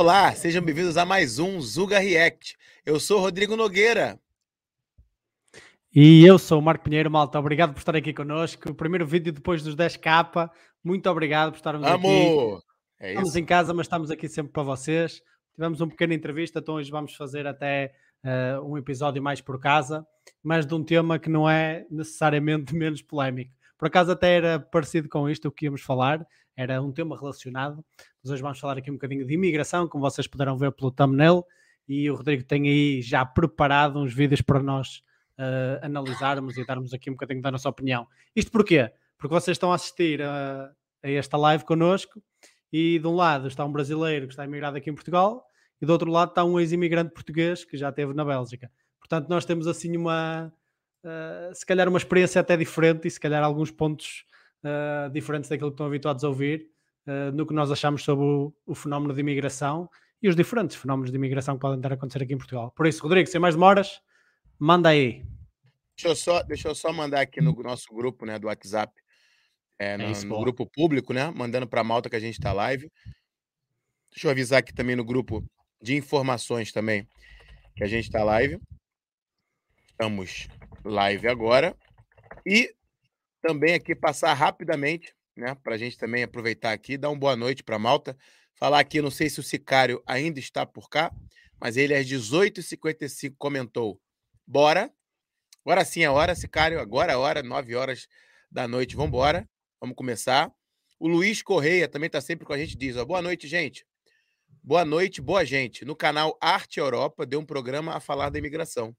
Olá, sejam bem-vindos a mais um Zuga React. Eu sou Rodrigo Nogueira. E eu sou o Marco Pinheiro, malta. Obrigado por estar aqui connosco. O primeiro vídeo depois dos 10k. Muito obrigado por estarmos Amor. aqui. É Estamos em casa, mas estamos aqui sempre para vocês. Tivemos uma pequena entrevista, então hoje vamos fazer até eh, um episódio mais por casa, mas de um tema que não é necessariamente menos polémico. Por acaso até era parecido com isto o que íamos falar, era um tema relacionado. Mas hoje vamos falar aqui um bocadinho de imigração, como vocês puderam ver pelo thumbnail, e o Rodrigo tem aí já preparado uns vídeos para nós eh, analisarmos e darmos aqui um bocadinho da nossa opinião. Isto porquê? Porque vocês estão a assistir a, a esta live connosco e de um lado está um brasileiro que está imigrado aqui em Portugal e do outro lado está um ex-imigrante português que já esteve na Bélgica. Portanto, nós temos assim uma, uh, se calhar uma experiência até diferente e se calhar alguns pontos uh, diferentes daquilo que estão habituados a ouvir uh, no que nós achamos sobre o, o, fenómeno de imigração e os diferentes fenómenos de imigração que podem estar a acontecer aqui em Portugal. Por isso, Rodrigo, sem mais demoras, manda aí. Deixa eu só, deixa eu só mandar aqui no nosso grupo né, do WhatsApp, é, no, É isso, no grupo público, né? Mandando para a malta que a gente está live. Deixa eu avisar aqui também no grupo de informações também que a gente está live. Estamos live agora. E também aqui passar rapidamente, né? Para a gente também aproveitar aqui, dar uma boa noite para malta. Falar aqui, não sei se o Sicário ainda está por cá, mas ele às 18h55 comentou: bora. Agora sim é hora, Sicário. Agora é hora, 9 horas da noite. Vamos embora. Vamos começar. O Luiz Correia também está sempre com a gente. Diz: ó, boa noite, gente. Boa noite, boa gente. No canal Arte Europa deu um programa a falar da imigração.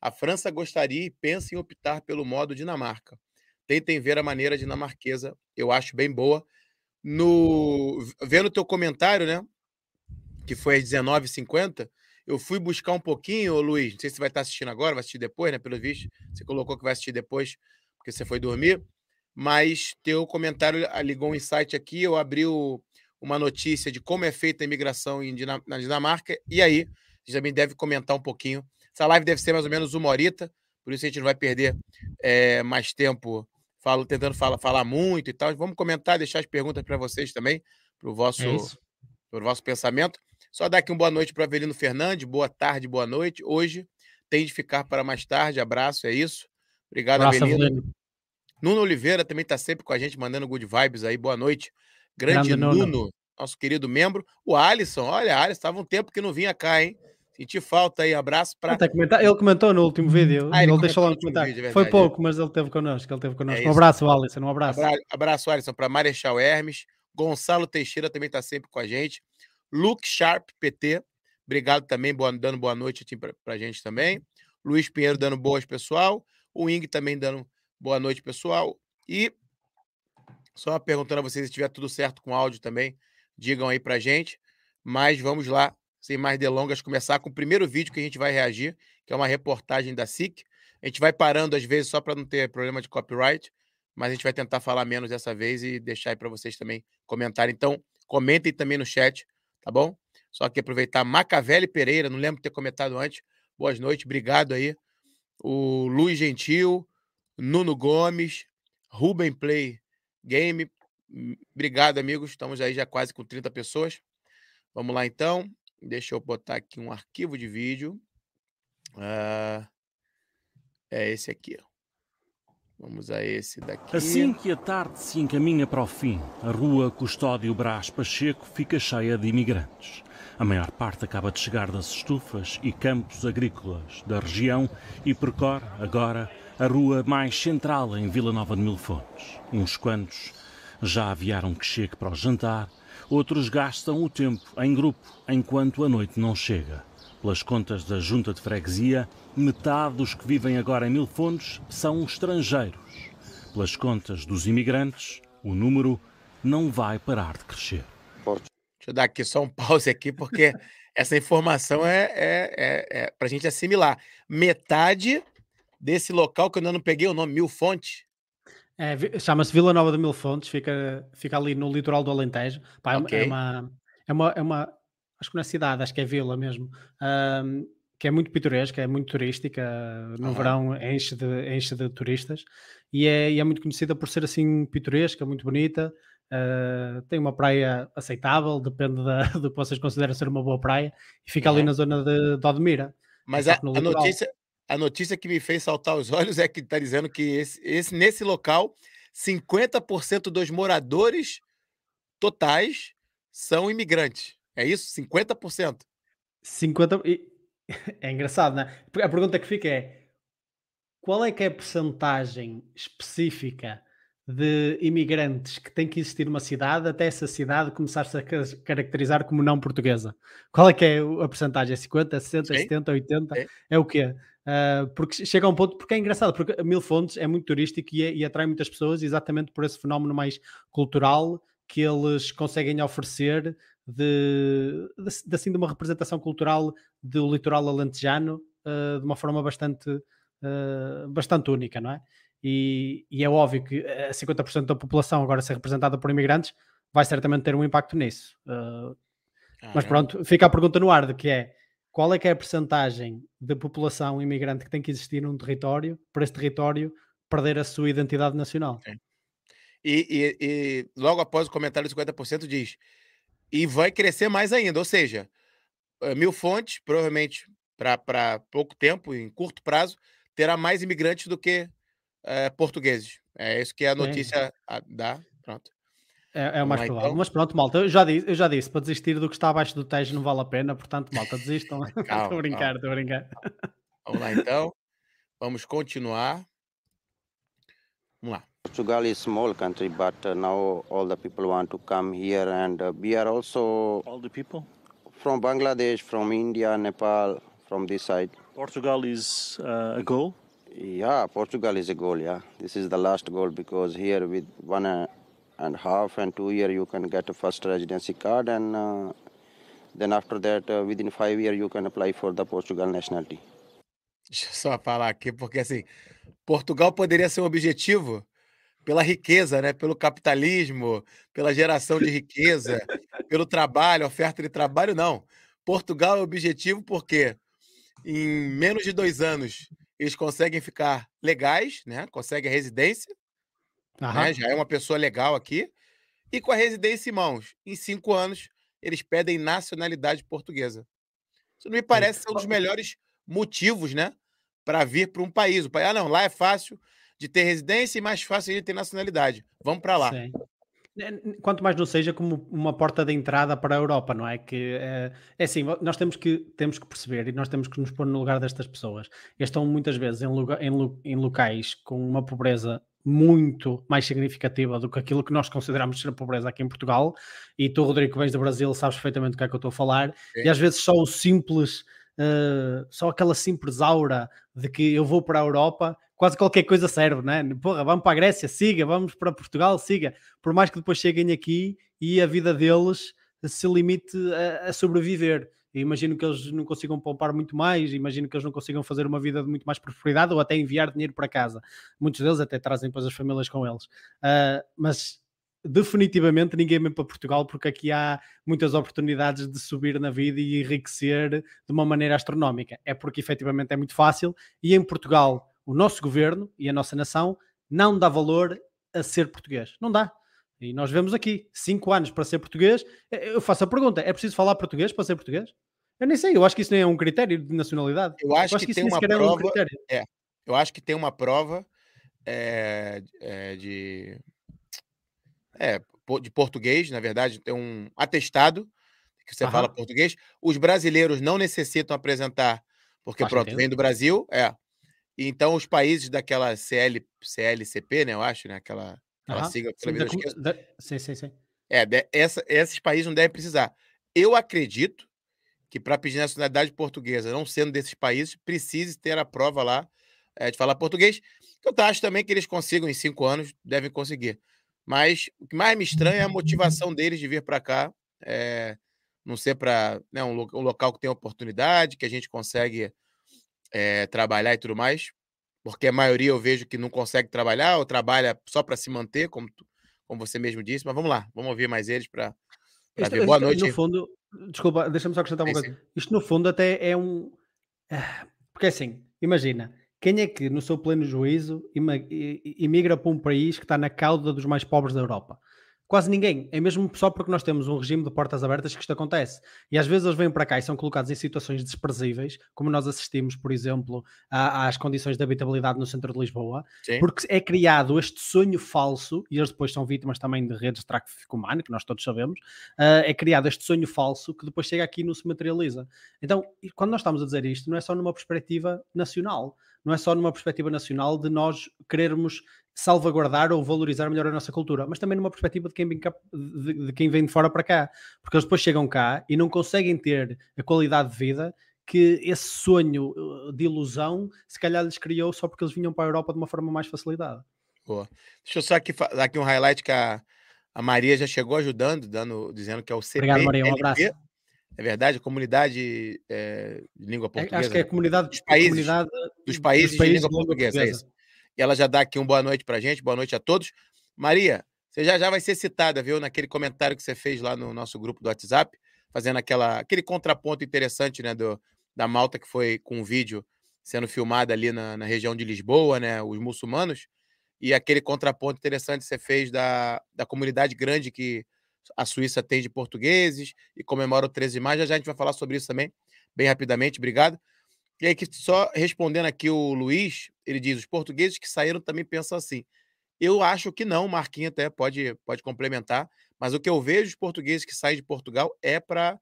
A França gostaria e pensa em optar pelo modo Dinamarca. Tentem ver a maneira dinamarquesa, eu acho bem boa. No vendo teu comentário, né, que foi às 19h50, eu fui buscar um pouquinho, Luiz, não sei se você vai estar assistindo agora, vai assistir depois, né, pelo visto. Você colocou que vai assistir depois, porque você foi dormir. Mas teu comentário ligou um insight aqui, eu abri o, uma notícia de como é feita a imigração Dinam na Dinamarca, e aí gente também deve comentar um pouquinho. Essa live deve ser mais ou menos uma horita, por isso a gente não vai perder é, mais tempo falo, tentando falar, falar muito e tal. Vamos comentar, deixar as perguntas para vocês também, para o vosso, É pro vosso pensamento. Só dar aqui uma boa noite para Avelino Fernandes, boa tarde, boa noite. Hoje tem de ficar para mais tarde, abraço, é isso. Obrigado, Abraço, Avelino. Avelino. Nuno Oliveira também está sempre com a gente, mandando good vibes aí. Boa noite. Grande, Grande Nuno. Nuno. nosso querido membro. O Alisson, olha, Alisson, estava um tempo que não vinha cá, hein? Senti falta aí. Abraço para. Ele comentou no último vídeo. Ah, ele ele, deixou lá no comentário. vídeo, é Foi é. pouco, mas ele teve connosco. Ele teve connosco. isso. um abraço, Alisson. Um abraço. Abra... Abraço, Alisson, para Marechal Hermes. Gonçalo Teixeira também está sempre com a gente. Luke Sharp, PT. Obrigado também, boa, dando boa noite para a gente também. Luiz Pinheiro dando boas, pessoal. O Ing também dando boa noite, pessoal. E só perguntando a vocês se tiver tudo certo com o áudio também, digam aí pra gente. Mas vamos lá, sem mais delongas, começar com o primeiro vídeo que a gente vai reagir, que é uma reportagem da SIC. A gente vai parando às vezes só para não ter problema de copyright, mas a gente vai tentar falar menos dessa vez e deixar aí para vocês também comentarem. Então, comentem também no chat, tá bom? Só que aproveitar Macavelli Pereira, não lembro de ter comentado antes. Boas noites, obrigado aí. O Luiz Gentil, Nuno Gomes, Ruben Play Game. Obrigado, amigos. Estamos aí já quase com 30 pessoas. Vamos lá, então. Deixa eu botar aqui um arquivo de vídeo. Ah, é esse aqui. Vamos a esse daqui. Assim que a tarde se encaminha para o fim, a rua Custódio Brás Pacheco fica cheia de imigrantes. A maior parte acaba de chegar das estufas e campos agrícolas da região e percorre, agora, a rua mais central em Vila Nova de Mil Fontes. Uns quantos já aviaram que chegue para o jantar, outros gastam o tempo em grupo enquanto a noite não chega. Pelas contas da Junta de Freguesia, metade dos que vivem agora em Mil Fontes são estrangeiros. Pelas contas dos imigrantes, o número não vai parar de crescer. Deixa eu dar aqui só um pause aqui, porque essa informação é, é, é, é para a gente assimilar. Metade desse local, que eu ainda não peguei o nome, Mil Fontes. É, Chama-se Vila Nova de Mil Fontes, fica, fica ali no litoral do Alentejo. Pá, é uma- Ok. é, uma, é, uma, é uma- Acho que não é cidade, acho que é vila mesmo. ahm, que é muito pitoresca, é muito turística. No Aham. verão enche de, enche de turistas e é, e é muito conhecida por ser assim pitoresca, muito bonita. Uh, tem uma praia aceitável, depende da, do que vocês consideram ser uma boa praia, e fica ali na zona de, de Odmira. Mas a, a notícia, a notícia que me fez saltar os olhos é que está dizendo que esse, esse, nesse local, 50% dos moradores totais são imigrantes. É isso? 50%. 50%. É engraçado, né? A pergunta que fica é: qual é que é a percentagem específica de imigrantes que tem que existir numa cidade até essa cidade começar-se a caracterizar como não portuguesa? Qual é que é a percentagem? É 50, 60, Sim. 70, 80? Sim. É o quê? Uh, porque chega a um ponto, porque é engraçado, porque Mil Fontes é muito turístico e, é, e, atrai muitas pessoas exatamente por esse fenómeno mais cultural que eles conseguem oferecer de, de, assim, de uma representação cultural do litoral alentejano uh, de uma forma bastante, uh, bastante única, não é? E, e, é óbvio que 50% da população agora ser representada por imigrantes vai certamente ter um impacto nisso. Ah, mas pronto, fica a pergunta no ar de que é qual é que é a percentagem de população imigrante que tem que existir num território para esse território perder a sua identidade nacional. E, e, e, logo após o comentário de 50% diz e vai crescer mais ainda, ou seja, eh, Mil Fontes, provavelmente para pouco tempo, em curto prazo, terá mais imigrantes do que é, portugueses. É isso que a notícia é. dá. Pronto. É, é o mais lá, provável. Então. Mas pronto, malta, eu já, disse, eu já disse, para desistir do que está abaixo do Tejo não vale a pena, portanto, malta, desistam. Estou a brincar, estou a brincar. Vamos lá então. Vamos continuar. Vamos lá. Portugal is small country, but uh, now all the people want to come here, and uh, we are also all the people from Bangladesh, from India, Nepal, from this side. Portugal is uh, a goal. Yeah, Portugal is a goal. Yeah, this is the last goal because here with one uh, and half and two year you can get a first residency card, and uh, then after that uh, within five year you can apply for the Portugal nationality. Deixa eu só falar aqui porque assim, Portugal poderia ser um objetivo pela riqueza, né? Pelo capitalismo, pela geração de riqueza, pelo trabalho, oferta de trabalho, não. Portugal é objetivo porque em menos de dois anos eles conseguem ficar legais, né? Conseguem a residência, né? já é uma pessoa legal aqui, e com a residência em mãos, em cinco anos, eles pedem nacionalidade portuguesa. Isso não me parece ser um dos melhores motivos, né? Para vir para um país. O país, ah, não, lá é fácil de ter residência e mais fácil de ter nacionalidade. Vamos para lá. Sim. Quanto mais não seja como uma porta de entrada para a Europa, não é? Que é, é assim, nós temos que, temos que perceber e nós temos que nos pôr no lugar destas pessoas. Eles estão muitas vezes em, lugar, em, em locais com uma pobreza muito mais significativa do que aquilo que nós consideramos ser a pobreza aqui em Portugal. E tu, Rodrigo, que vens do Brasil, sabes perfeitamente do que é que eu estou a falar. Sim. E às vezes só o simples, uh, só aquela simples aura de que eu vou para a Europa quase qualquer coisa serve, né? Porra, vamos para a Grécia, siga, vamos para Portugal, siga. Por mais que depois cheguem aqui e a vida deles se limite a, a sobreviver. Imagino que eles não consigam poupar muito mais, imagino que eles não consigam fazer uma vida de muito mais prosperidade ou até enviar dinheiro para casa. Muitos deles até trazem depois as famílias com eles. Uh, mas definitivamente ninguém vem para Portugal porque aqui há muitas oportunidades de subir na vida e enriquecer de uma maneira astronómica. É porque efetivamente é muito fácil e em Portugal o nosso governo e a nossa nação não dá valor a ser português. Não dá. E nós vemos aqui, cinco anos para ser português. Eu faço a pergunta: é preciso falar português para ser português? Eu nem sei, eu acho que isso nem é um critério de nacionalidade. Eu acho, eu acho que, que tem uma prova. É, um é, eu acho que tem uma prova é, é, de, é, de português, na verdade, tem um atestado que você Aham. fala português. Os brasileiros não necessitam apresentar, porque Faz pronto, vem do Brasil, é. Então, os países daquela CL, CLCP, né, eu acho, né, aquela, aquela uhum. sim, da, da, sim, sim, sim. É, de, essa, esses países não devem precisar. Eu acredito que para pedir nacionalidade portuguesa, não sendo desses países, precise ter a prova lá é, de falar português. Eu acho também que eles consigam em cinco anos, devem conseguir. Mas o que mais me estranha é a motivação deles de vir para cá, é, não ser para né, um, um, local que tem oportunidade, que a gente consegue é, trabalhar e tudo mais, porque a maioria eu vejo que não consegue trabalhar ou trabalha só para se manter, como, como você mesmo disse. Mas vamos lá, vamos ouvir mais eles para ver. Boa noite. No fundo, desculpa, deixa-me só acrescentar uma coisa. Sim. Isto no fundo até é um. Ah, porque assim, imagina, quem é que no seu pleno juízo imigra para um país que está na cauda dos mais pobres da Europa? Quase ninguém. É mesmo só porque nós temos um regime de portas abertas que isto acontece. E às vezes eles vêm para cá e são colocados em situações desprezíveis, como nós assistimos, por exemplo, às condições de habitabilidade no centro de Lisboa, Sim. porque é criado este sonho falso, e eles depois são vítimas também de redes de tráfico humano, que nós todos sabemos, uh, é criado este sonho falso que depois chega aqui e não se materializa. Então, quando nós estamos a dizer isto, não é só numa perspectiva nacional, não é só numa perspectiva nacional de nós querermos salvaguardar ou valorizar melhor a nossa cultura, mas também numa perspectiva de quem vem, cá, de, de quem vem de fora para cá, porque eles depois chegam cá e não conseguem ter a qualidade de vida que esse sonho uh, de ilusão se calhar lhes criou só porque eles vinham para a Europa de uma forma mais facilitada. Boa. Deixa eu só aqui dar aqui um highlight que a, a Maria já chegou ajudando, dando, dizendo que é o CP. Obrigado, Maria. Um abraço. É verdade, a comunidade é, de língua portuguesa. É, acho que é a comunidade dos países, comunidade, dos países, dos países de língua portuguesa. É isso. E ela já dá aqui um boa noite para gente, boa noite a todos. Maria, você já, já vai ser citada, viu, naquele comentário que você fez lá no nosso grupo do WhatsApp, fazendo aquela, aquele contraponto interessante, né, do, da Malta que foi com um vídeo sendo filmada ali na, na região de Lisboa, né, os muçulmanos, e aquele contraponto interessante que você fez da, da comunidade grande que a Suíça tem de portugueses e comemora o 13 de maio. Já, já a gente vai falar sobre isso também, bem rapidamente. Obrigado. E aí, que só respondendo aqui o Luiz, ele diz: os portugueses que saíram também pensam assim. Eu acho que não, Marquinhos até pode, pode complementar, mas o que eu vejo os portugueses que saem de Portugal é para.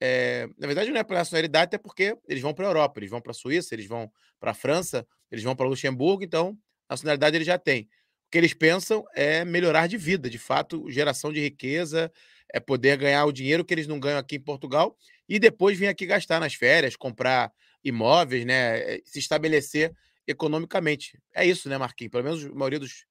É, na verdade, não é para nacionalidade, até porque eles vão para a Europa, eles vão para a Suíça, eles vão para a França, eles vão para Luxemburgo, então nacionalidade eles já têm. O que eles pensam é melhorar de vida, de fato, geração de riqueza, é poder ganhar o dinheiro que eles não ganham aqui em Portugal e depois vir aqui gastar nas férias, comprar imóveis, né? Eh, se estabelecer economicamente. É isso, né, Marquinhos? Pelo menos a maioria dos.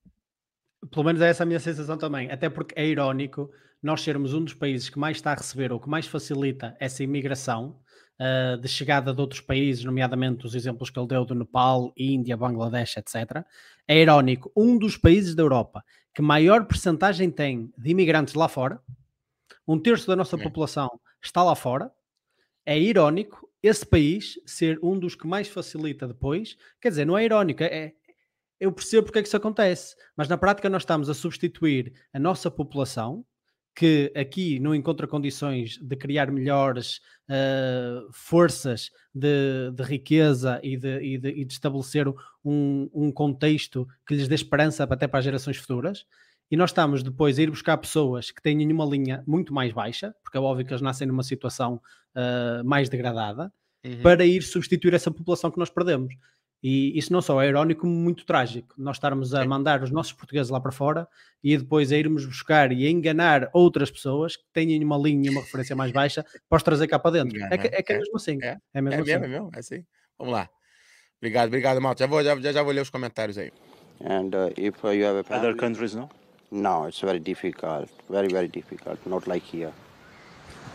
Pelo menos é essa a minha sensação também. Até porque é irónico nós sermos um dos países que mais está a receber ou que mais facilita essa imigração uh, de chegada de outros países, nomeadamente os exemplos que ele deu do Nepal, Índia, Bangladesh, etc. É irónico. Um dos países da Europa que maior percentagem tem de imigrantes lá fora, um terço da nossa é. população está lá fora. É irónico esse país ser um dos que mais facilita depois, quer dizer, não é irónico, é, eu percebo porque é que isso acontece, mas na prática nós estamos a substituir a nossa população, que aqui não encontra condições de criar melhores uh, forças de, de riqueza e de, e, de, e de estabelecer um, um, contexto que lhes dê esperança até para as gerações futuras. E nós estamos depois a ir buscar pessoas que têm uma linha muito mais baixa, porque é óbvio que eles nascem numa situação uh, mais degradada, uhum. para ir substituir essa população que nós perdemos. E isso não só é irónico, como muito trágico. Nós estarmos a mandar os nossos portugueses lá para fora e depois a irmos buscar e a enganar outras pessoas que têm uma linha e uma referência mais baixa para os trazer cá para dentro. É que é, que é, é mesmo assim. É, é mesmo, é assim. mesmo, é mesmo, é assim. Vamos lá. Obrigado, obrigado, Malta. Já vou, já, já vou ler os comentários aí. And uh, if uh, you have a family, other countries, no? No, it's very difficult. Very, very difficult. Not like here.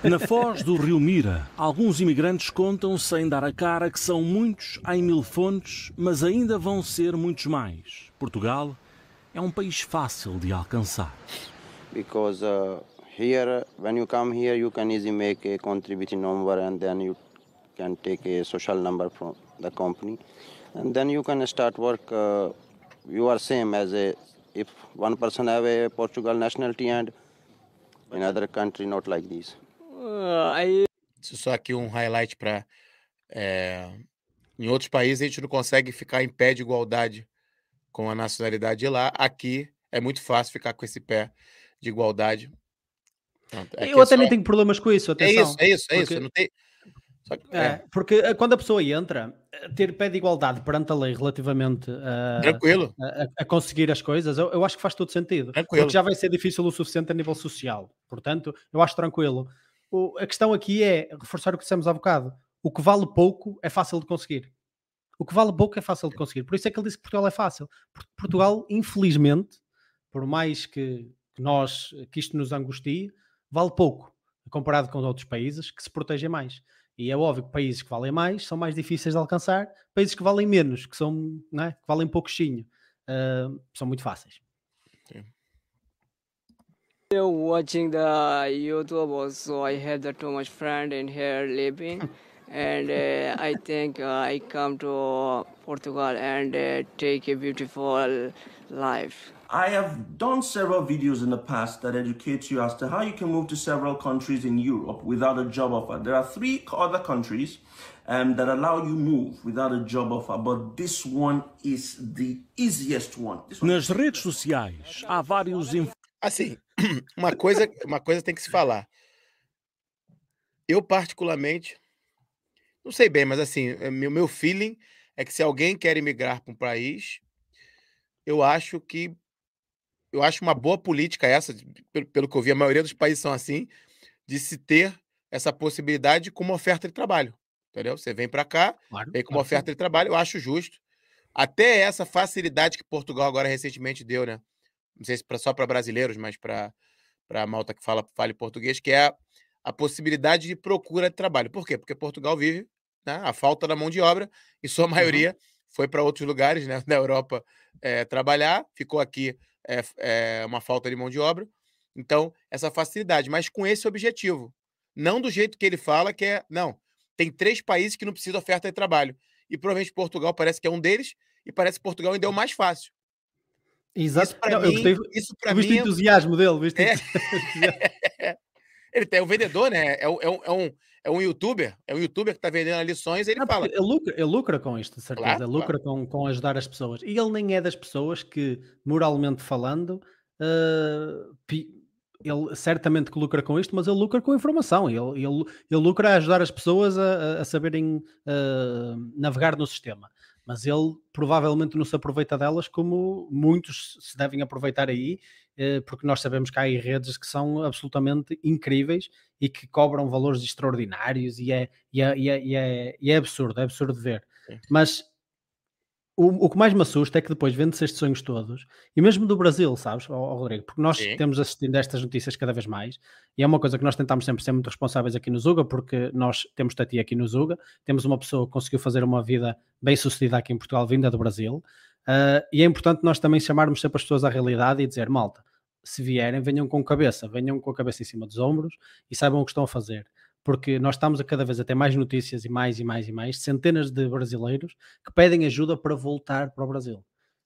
Na foz do rio Mira, alguns imigrantes contam sem dar a cara que são muitos em mil fontes, mas ainda vão ser muitos mais. Portugal é um país fácil de alcançar. Because uh, here, when you come here, you can easily make a contributing number and then you can take a social number from the company, and then you can start work. Uh, you are same as a if one person have a Portugal nationality and in other country not like this. Uh, aí... Só aqui um highlight para. É... Em outros países a gente não consegue ficar em pé de igualdade com a nacionalidade de lá. Aqui é muito fácil ficar com esse pé de igualdade. É eu até só... nem tenho problemas com isso. Atenção, é isso, é isso, é porque... isso. Não tem... Que, é. é. porque eh, quando a pessoa entra, eh, ter pé de igualdade perante a lei relativamente a, Tranquilo. a, a conseguir as coisas, eu, eu, acho que faz todo sentido. Tranquilo. Porque já vai ser difícil o suficiente a nível social. Portanto, eu acho tranquilo o, a questão aqui é reforçar o que dissemos há bocado. O que vale pouco é fácil de conseguir. O que vale pouco é fácil de conseguir. Por isso é que ele disse que Portugal é fácil. Portugal, infelizmente, por mais que, que nós que isto nos angustie, vale pouco comparado com outros países que se protegem mais. E é óbvio que países que valem mais são mais difíceis de alcançar, países que valem menos, que são, é? que valem pouquinho, uh, são muito fáceis. Sim. Watching the YouTube also, I had the too much friend in here living, and uh, I think uh, I come to Portugal and uh, take a beautiful life. I have done several videos in the past that educate you as to how you can move to several countries in Europe without a job offer. There are three other countries um, that allow you move without a job offer, but this one is the easiest one. one Nas redes sociais há vários Assim, uma coisa, uma coisa tem que se falar. Eu particularmente não sei bem, mas assim, é, meu meu feeling é que se alguém quer imigrar para um país, eu acho que eu acho uma boa política essa, pelo, que eu vi, a maioria dos países são assim, de se ter essa possibilidade com uma oferta de trabalho. Entendeu? Você vem para cá, claro, vem com uma oferta de trabalho, eu acho justo. Até essa facilidade que Portugal agora recentemente deu, né? Não sei se pra, só para brasileiros, mas para a malta que fala fale português, que é a, a, possibilidade de procura de trabalho. Por quê? Porque Portugal vive né, a falta da mão de obra, e sua maioria uhum. foi para outros lugares né, na Europa é, trabalhar, ficou aqui é, é uma falta de mão de obra. Então, essa facilidade, mas com esse objetivo. Não do jeito que ele fala, que é. Não. Tem três países que não precisam de oferta de trabalho. E provavelmente Portugal parece que é um deles, e parece que Portugal ainda é o mais fácil. Exato. Isso para mim, gostei, isso para mim. o entusiasmo dele, viste? É... ele tem um vendedor, né? É, um, é, um, é um youtuber, é um youtuber que está vendendo lições, ele fala. Ele lucra, ele lucra com isto, de certeza. Claro, ele lucra claro. com, com ajudar as pessoas. E ele nem é das pessoas que, moralmente falando, uh, ele certamente que lucra com isto, mas ele lucra com informação. Ele, ele, ele lucra a ajudar as pessoas a, a saberem uh, navegar no sistema. Mas ele provavelmente não se aproveita delas como muitos se devem aproveitar aí, porque nós sabemos que há aí redes que são absolutamente incríveis e que cobram valores extraordinários e é, e é, e é, e é, e é absurdo, é absurdo de ver. Mas o, o que mais me assusta é que depois vende-se estes sonhos todos, e mesmo do Brasil, sabes, oh, oh, Rodrigo, porque nós Sim. temos assistindo a estas notícias cada vez mais, e é uma coisa que nós tentamos sempre ser muito responsáveis aqui no Zuga, porque nós temos Tati aqui no Zuga, temos uma pessoa que conseguiu fazer uma vida bem sucedida aqui em Portugal, vinda do Brasil, uh, e é importante nós também chamarmos sempre as pessoas à realidade e dizer, malta, se vierem, venham com cabeça, venham com a cabeça em cima dos ombros e saibam o que estão a fazer porque nós estamos a cada vez a ter mais notícias e mais e mais e mais, centenas de brasileiros que pedem ajuda para voltar para o Brasil.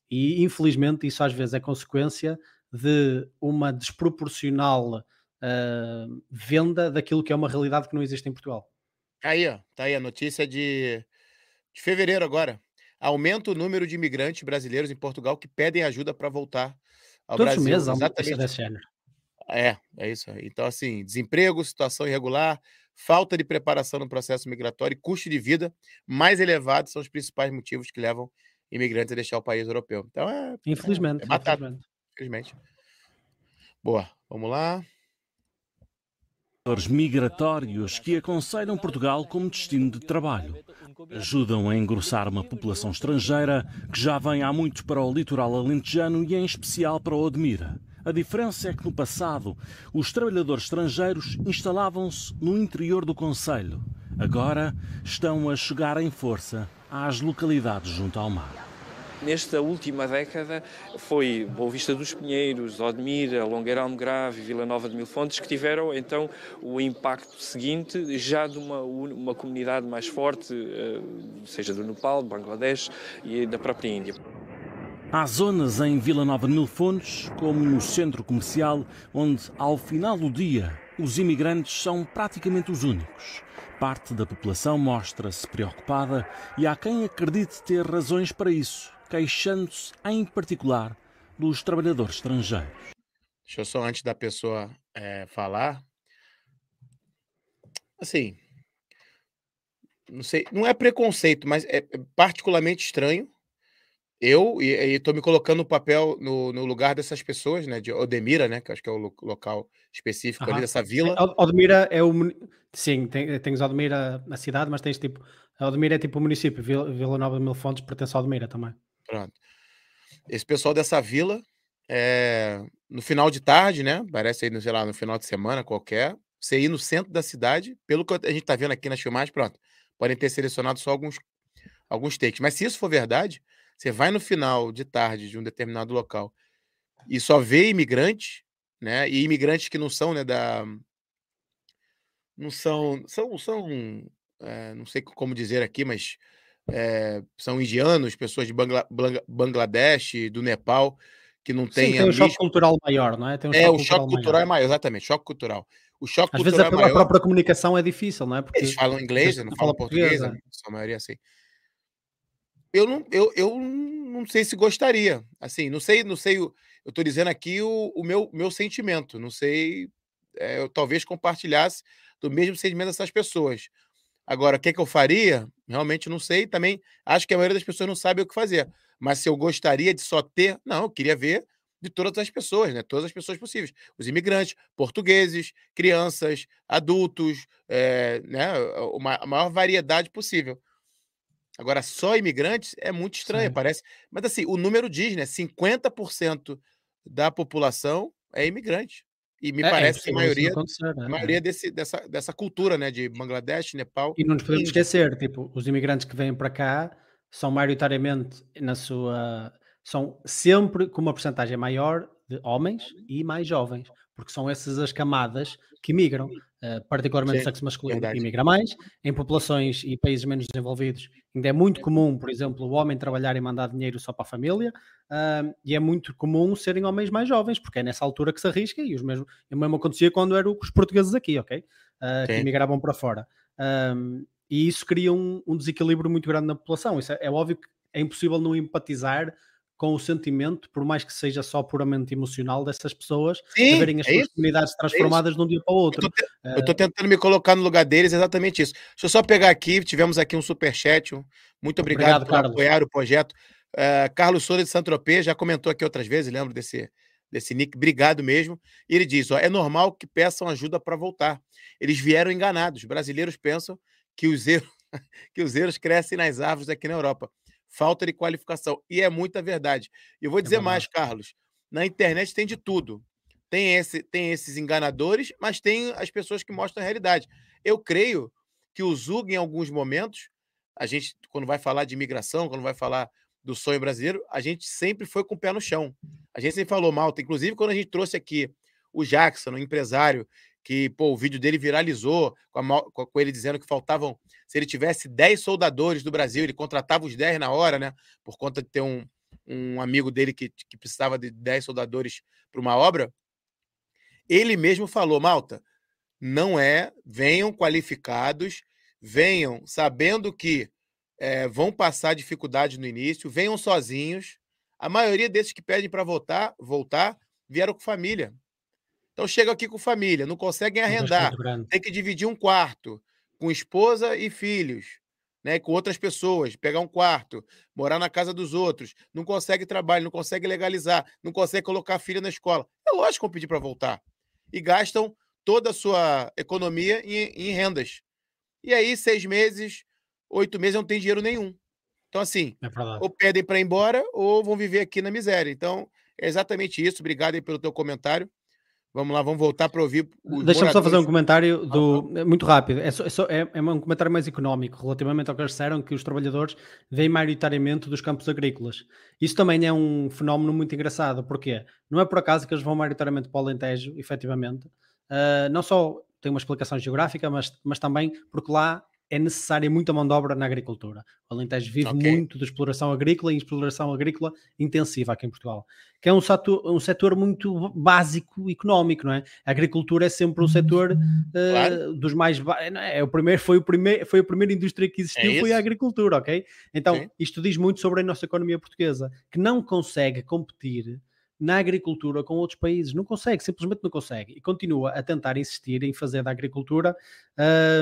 E infelizmente isso às vezes é consequência de uma desproporcional uh, venda daquilo que é uma realidade que não existe em Portugal. Aí, ó, tá aí a notícia de, de fevereiro agora. Aumenta o número de imigrantes brasileiros em Portugal que pedem ajuda para voltar ao Todos Brasil. Meses Exatamente. É, é isso aí. Então, assim, desemprego, situação irregular, falta de preparação no processo migratório e custo de vida mais elevado são os principais motivos que levam imigrantes a deixar o país europeu. Então, é. Infelizmente. É, é. Infelizmente. infelizmente. Boa, vamos lá. Migratórios que aconselham Portugal como destino de trabalho. Ajudam a engrossar uma população estrangeira que já vem há muito para o litoral alentejano e em especial para o Odmira. A diferença é que no passado os trabalhadores estrangeiros instalavam-se no interior do Conselho. Agora estão a chegar em força às localidades junto ao mar. Nesta última década foi Boa Vista dos Pinheiros, Odmira, Longueirão Grave e Vila Nova de Mil Fontes que tiveram então o impacto seguinte já de uma, uma comunidade mais forte, eh, seja do Nepal, Bangladesh e da própria Índia. Há zonas em Vila Nova de Mil Fontes, como no centro comercial, onde ao final do dia os imigrantes são praticamente os únicos. Parte da população mostra-se preocupada e há quem acredite ter razões para isso, queixando-se em particular dos trabalhadores estrangeiros. Deixa eu só, antes da pessoa é, falar, assim, não sei, não é preconceito, mas é particularmente estranho eu estou me colocando no papel, no, no, lugar dessas pessoas, né? De Odemira, né? Que acho que é o lo, local específico ali dessa vila. Odemira é o. Sim, tem, tens Odemira na cidade, mas tens tipo. Odemira é tipo o município. Vila, vila Nova de Mil Fontes pertence a Odemira também. Pronto. Esse pessoal dessa vila, é, no final de tarde, né? Parece aí, sei lá, no final de semana qualquer, você ir no centro da cidade, pelo que a gente está vendo aqui nas filmagens, pronto. Podem ter selecionado só alguns, alguns takes. Mas se isso for verdade você vai no final de tarde de um determinado local e só vê imigrantes, né? E imigrantes que não são, né, da não são são são é, não sei como dizer aqui, mas é, são indianos, pessoas de Bangla, Bangladesh, do Nepal, que não Sim, tem. tem um choque cultural maior, não é? Um É, o choque cultural cultural é maior. maior, exatamente, choque cultural. O choque Às vezes cultural a, é a maior. própria comunicação é difícil, não é? Porque Eles falam inglês, não não fala falam português, português, a sua maioria assim. Eu não, eu, eu não sei se gostaria. Assim, não sei, não sei. Eu estou dizendo aqui o, o meu, meu sentimento. Não sei. é, eu talvez compartilhasse do mesmo sentimento dessas pessoas. Agora, o que, que eu faria? Realmente não sei. Também acho que a maioria das pessoas não sabe o que fazer. Mas se eu gostaria de só ter, não, eu queria ver de todas as pessoas, né? Todas as pessoas possíveis. Os imigrantes, portugueses, crianças, adultos, é, né? Uma, a maior variedade possível. Agora, só imigrantes é muito estranho, Sim. parece. Mas assim, o número diz, né? 50% da população é imigrante. E me é, é parece que a maioria, acontecer. a é, maioria desse, dessa, dessa cultura, né? De Bangladesh, Nepal. E não nos podemos esquecer, tipo, os imigrantes que vêm para cá são maioritariamente na sua são sempre com uma porcentagem maior de homens e mais jovens, porque são essas as camadas que migram, eh, particularmente o Sim, sexo masculino verdade. imigra mais, em populações e países menos desenvolvidos ainda é muito comum, por exemplo, o homem trabalhar e mandar dinheiro só para a família, ah, e é muito comum serem homens mais jovens, porque é nessa altura que se arrisca, e os mesmos, o mesmo acontecia quando eram os portugueses aqui, ok? Ah, que Sim. imigravam para fora. E isso cria um, um desequilíbrio muito grande na população. Isso é, é óbvio que é impossível não empatizar com o sentimento, por mais que seja só puramente emocional, dessas pessoas de Sim, verem as é suas isso. comunidades transformadas de um dia para o outro. te- eu tô tentando me colocar no lugar deles, exatamente isso. Deixa eu só pegar aqui, tivemos aqui um superchat. Muito obrigado, Obrigado, por Carlos. apoiar o projeto. Eh, Carlos Souza de Saint-Tropez já comentou aqui outras vezes, lembro desse, desse nick. Obrigado mesmo. E ele diz: ó, é normal que peçam ajuda para voltar. Eles vieram enganados. Brasileiros pensam que os, erros, que os erros crescem nas árvores aqui na Europa. Falta de qualificação. E é muita verdade. E eu vou dizer mais, Carlos. Na internet tem de tudo. Tem, esse, tem esses enganadores, mas tem as pessoas que mostram a realidade. Eu creio que o Zug, em alguns momentos, a gente, quando vai falar de imigração, quando vai falar do sonho brasileiro, a gente sempre foi com o pé no chão. A gente sempre falou malta. Inclusive, quando a gente trouxe aqui o Jackson, um empresário, que pô, o vídeo dele viralizou, com, a com- ele dizendo que faltavam. Se ele tivesse 10 soldadores do Brasil, ele contratava os 10 na hora, né? Por conta de ter um, um amigo dele que, que precisava de 10 soldadores para uma obra. Ele mesmo falou, Malta, não é, venham qualificados, venham sabendo que eh, vão passar dificuldade no início, venham sozinhos. A maioria desses que pedem para voltar, voltar, vieram com família. Então chega aqui com família, não conseguem risco arrendar, tem que dividir um quarto com esposa e filhos, né, com outras pessoas, pegar um quarto, morar na casa dos outros, não consegue trabalho, não consegue legalizar, não consegue colocar a filha na escola. É lógico que vão pedir para voltar. E gastam toda a sua economia em, em rendas. E aí, seis meses, oito meses, não tem dinheiro nenhum. Então, assim, É ou pedem para ir embora ou vão viver aqui na miséria. Então, é exatamente isso. Obrigado aí pelo teu comentário. Vamos lá, vamos voltar para ouvir Deixa-me só fazer um comentário do, é muito rápido. É, só- é só- é- é um comentário mais económico relativamente ao que eles disseram que os trabalhadores vêm maioritariamente dos campos agrícolas. Isso também é um fenómeno muito engraçado. Porquê? Não é por acaso que eles vão maioritariamente para o Alentejo, efetivamente. Ah, não só tem uma explicação geográfica, mas, mas também porque lá é necessária muita mão de obra na agricultura. O Alentejo vive Ok. muito de exploração agrícola e exploração agrícola intensiva aqui em Portugal, que é um setor, um setor muito básico económico, não é? A agricultura é sempre um setor eh, Claro. dos mais é? é o primeiro foi o primeiro foi a primeira indústria que existiu É foi a agricultura ok então Sim. isto diz muito sobre a nossa economia portuguesa que não consegue competir na agricultura com outros países não consegue simplesmente não consegue e continua a tentar insistir em fazer da agricultura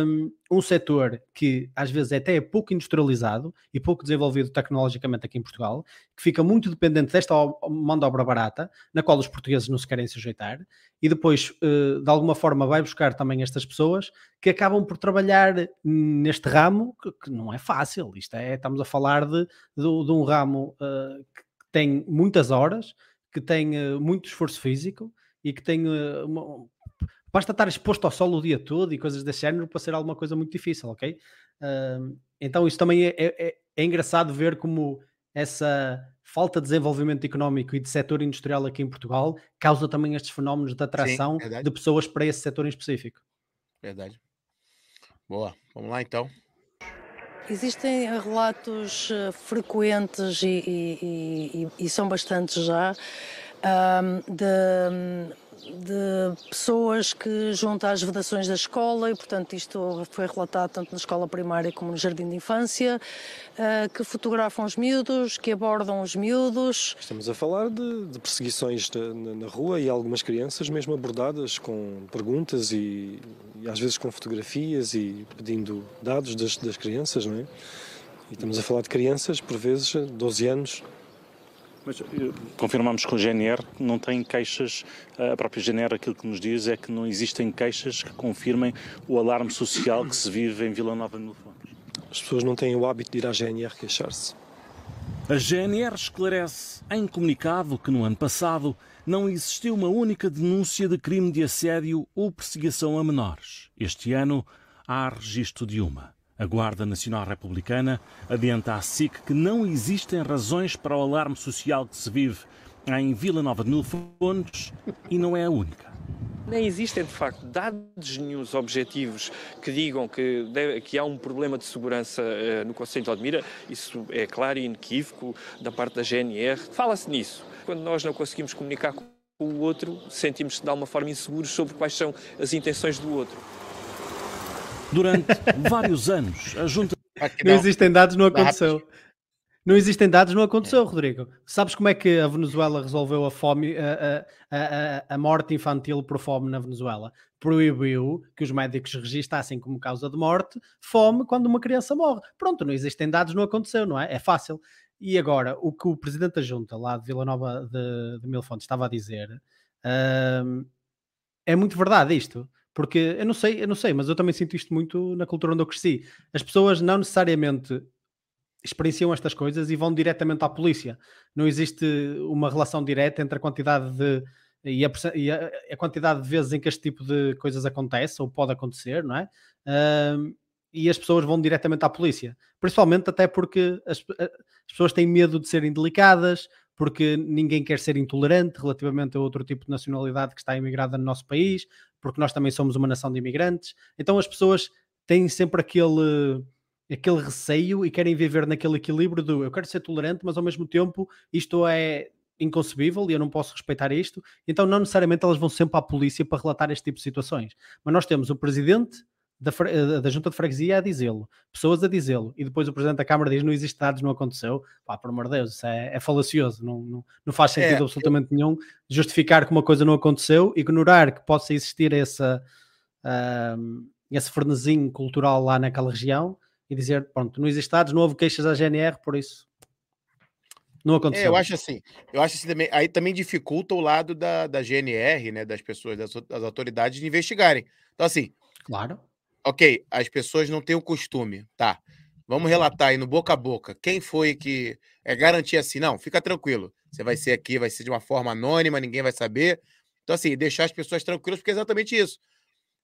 hum, um setor que às vezes até é pouco industrializado e pouco desenvolvido tecnologicamente aqui em Portugal que fica muito dependente desta mão de obra barata na qual os portugueses não se querem sujeitar e depois, eh, de alguma forma, vai buscar também estas pessoas que acabam por trabalhar neste ramo que, não é fácil. Isto é, estamos a falar de, de, de um ramo eh, que tem muitas horas, que tem eh, muito esforço físico e que tem eh, uma- basta estar exposto ao sol o dia todo e coisas desse género para ser alguma coisa muito difícil, ok? Ahm, então isso também é, é- é- é engraçado ver como essa falta de desenvolvimento económico e de setor industrial aqui em Portugal causa também estes fenómenos de atração verdade. de pessoas para esse setor em específico. Verdade. Boa. Vamos lá, então. Existem relatos eh, frequentes e, e- e- e- são bastantes já de, de pessoas que juntam às vedações da escola e, portanto, isto foi relatado tanto na escola primária como no jardim de infância, ah, que fotografam os miúdos, que abordam os miúdos. Estamos a falar de, de perseguições na- na rua e algumas crianças mesmo abordadas com perguntas e, e às vezes com fotografias e pedindo dados das, das crianças, não é? E estamos a falar de crianças, por vezes, 12 anos. Mas eh, confirmamos que o GNR não tem queixas, a própria GNR aquilo que nos diz é que não existem queixas que confirmem o alarme social que se vive em Vila Nova de Mil Fontes. As pessoas não têm o hábito de ir à GNR queixar-se. A GNR esclarece em comunicado que no ano passado não existiu uma única denúncia de crime de assédio ou perseguição a menores. Este ano há registro de uma. A Guarda Nacional Republicana adianta à SIC que não existem razões para o alarme social que se vive em Vila Nova de Mil Fontes e não é a única. Nem existem, de facto, dados nenhums objetivos que digam que, deve- que há um problema de segurança eh, no Conselho de Odmira. Isso é claro e inequívoco da parte da GNR. Fala-se nisso. Quando nós não conseguimos comunicar com o outro, sentimos-se de alguma forma inseguros sobre quais são as intenções do outro. Durante vários anos, a Junta Aqui Não existem dados, não aconteceu. Não existem dados, não aconteceu, Rodrigo. Sabes como é que a Venezuela resolveu a fome, a, a- a- a morte infantil por fome na Venezuela? Proibiu que os médicos registassem como causa de morte fome quando uma criança morre. Pronto, não existem dados, não aconteceu, não é? É fácil. E agora, o que o presidente da junta lá de Vila Nova de, de Mil Fontes estava a dizer hum, é muito verdade isto. Porque eu não sei, eu não sei, mas eu também sinto isto muito na cultura onde eu cresci. As pessoas não necessariamente experienciam estas coisas e vão diretamente à polícia. Não existe uma relação direta entre a quantidade de e a, e a- a quantidade de vezes em que este tipo de coisas acontece ou pode acontecer, não é? Ahm, e as pessoas vão diretamente à polícia, principalmente até porque as, as pessoas têm medo de serem delicadas, porque ninguém quer ser intolerante relativamente a outro tipo de nacionalidade que está imigrada no nosso país, porque nós também somos uma nação de imigrantes. Então as pessoas têm sempre aquele aquele receio e querem viver naquele equilíbrio do eu quero ser tolerante, mas ao mesmo tempo isto é inconcebível e eu não posso respeitar isto. Então não necessariamente elas vão sempre à polícia para relatar este tipo de situações. Mas nós temos o presidente da, eh, da junta de freguesia a dizê-lo, pessoas a dizê-lo, e depois o presidente da Câmara diz não existe dados, não aconteceu. Pá, por amor de Deus, isso é, é falacioso, não, não, não faz sentido É, absolutamente nenhum justificar que uma coisa não aconteceu, ignorar que possa existir essa, ahm, esse fornezinho cultural lá naquela região e dizer, pronto, não existe dados, não houve queixas à GNR, por isso não É, aconteceu. eu acho assim, eu acho assim também, aí também dificulta o lado da, da GNR, né, das pessoas, das, das autoridades de investigarem. Então, assim, Claro. Ok, as pessoas não têm o costume, tá? Vamos relatar aí no boca a boca quem foi que é garantir assim, não, fica tranquilo. Você vai ser aqui, vai ser de uma forma anônima, ninguém vai saber. Então, assim, deixar as pessoas tranquilas, porque é exatamente isso.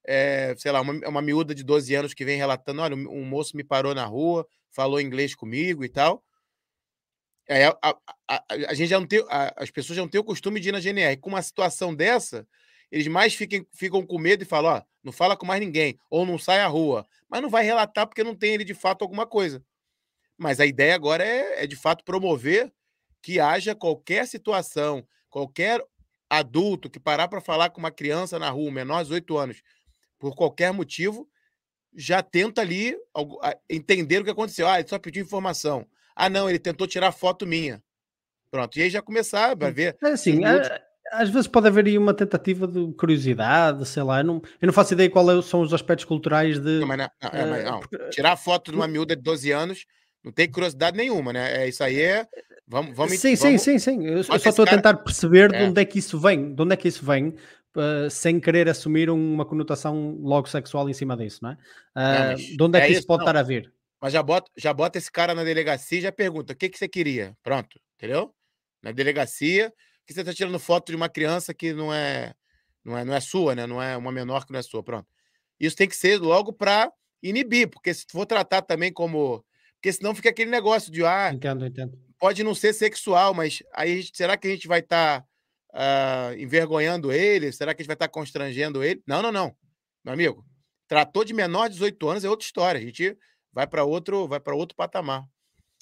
É, sei lá, uma, uma miúda de 12 anos que vem relatando: olha, um moço me parou na rua, falou inglês comigo e tal. É, a, a- a- a gente já não tem, as pessoas já não têm o costume de ir na GNR. Com uma situação dessa, eles mais fiquem, ficam com medo e falam: ó, não fala com mais ninguém, ou não sai à rua. Mas não vai relatar porque não tem ele de fato alguma coisa. Mas a ideia agora é, é de fato promover que haja qualquer situação, qualquer adulto que parar para falar com uma criança na rua, menor de 18 anos, por qualquer motivo, já tenta ali entender o que aconteceu. Ah, ele só pediu informação. Ah, não, ele tentou tirar foto minha. Pronto, e aí já começar a ver. É assim, minutos. A- às vezes pode haver aí uma tentativa de curiosidade, sei lá, eu não, eu não faço ideia qual é- são os aspectos culturais de. Não, mas não, não, é, mas eh, não. porque- Tirar foto de uma miúda de 12 anos não tem curiosidade nenhuma, né? É, isso aí é. Vamos, vamos, sim, sim, vamos- sim, sim. Eu, eu bota só estou a cara- tentar perceber de É. onde é que isso vem, de onde é que isso vem, uh, sem querer assumir uma conotação logo sexual em cima disso, não é? Uh, mas de onde é, é que isso isso, pode não. estar a vir? Mas já bota, já bota esse cara na delegacia e já pergunta: o que, que você queria? Pronto, entendeu? Na delegacia, que você está tirando foto de uma criança que não é, não é, não é sua, né? Não é uma menor que não é sua. Pronto. Isso tem que ser logo para inibir, porque se for tratar também como. Porque senão fica aquele negócio de, ah, Entendo, entendo. pode não ser sexual, mas aí gente- será que a gente vai estar envergonhando ele? Será que a gente vai estar constrangendo ele? Não, não, não. Meu amigo, tratou de menor de 18 anos é outra história. A gente vai para outro, vai para outro patamar.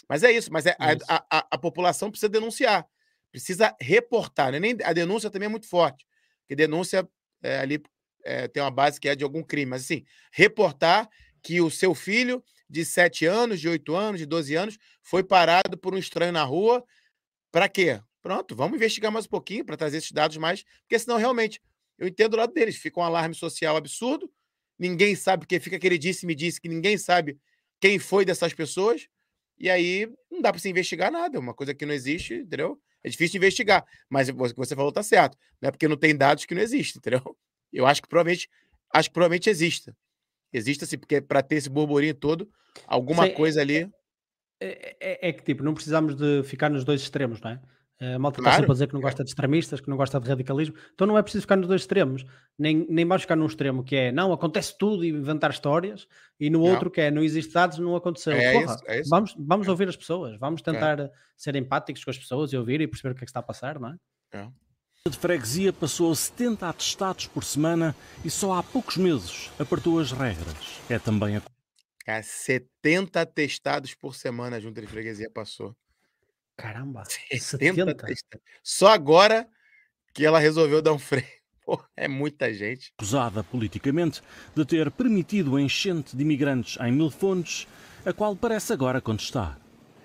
Mas é isso, mas é, a, a- a- a população precisa denunciar. Precisa reportar, né? nem a denúncia também é muito forte, porque denúncia é, ali é, tem uma base que é de algum crime, mas assim, reportar que o seu filho de 7 anos, de 8 anos, de 12 anos, foi parado por um estranho na rua. Para quê? Pronto, vamos investigar mais um pouquinho para trazer esses dados mais, porque senão realmente eu entendo o lado deles, fica um alarme social absurdo, ninguém sabe, porque fica aquele disse-me disse que ninguém sabe quem foi dessas pessoas, e aí não dá para se investigar nada, uma coisa que não existe, entendeu? É difícil investigar, mas o que você falou tá certo, não é porque não tem dados que não existe, entendeu? Eu acho que provavelmente, acho que provavelmente exista. Existe assim, porque para ter esse burburinho todo, alguma Sim, coisa ali. É, é, é, que tipo, não precisamos de ficar nos dois extremos, não é? A malta claro. está sempre a dizer que não gosta de extremistas, que não gosta de radicalismo. Então não é preciso ficar nos dois extremos. Nem, nem vamos ficar num extremo que é não, acontece tudo e inventar histórias, e no não. outro que é não existe dados, não aconteceu. É Porra, isso, é isso. Vamos, vamos é. ouvir as pessoas, vamos é. tentar ser empáticos com as pessoas e ouvir e perceber o que é que está a passar, não é? é. A de freguesia passou a 70 atestados por semana e só há poucos meses apertou as regras. É também a. É, 70 atestados por semana a junta de freguesia passou. Caramba, 70? Só agora que ela resolveu dar um freio. Pô, é muita gente. Acusada politicamente de ter permitido a enchente de imigrantes em Mil Fontes, a qual parece agora contestar.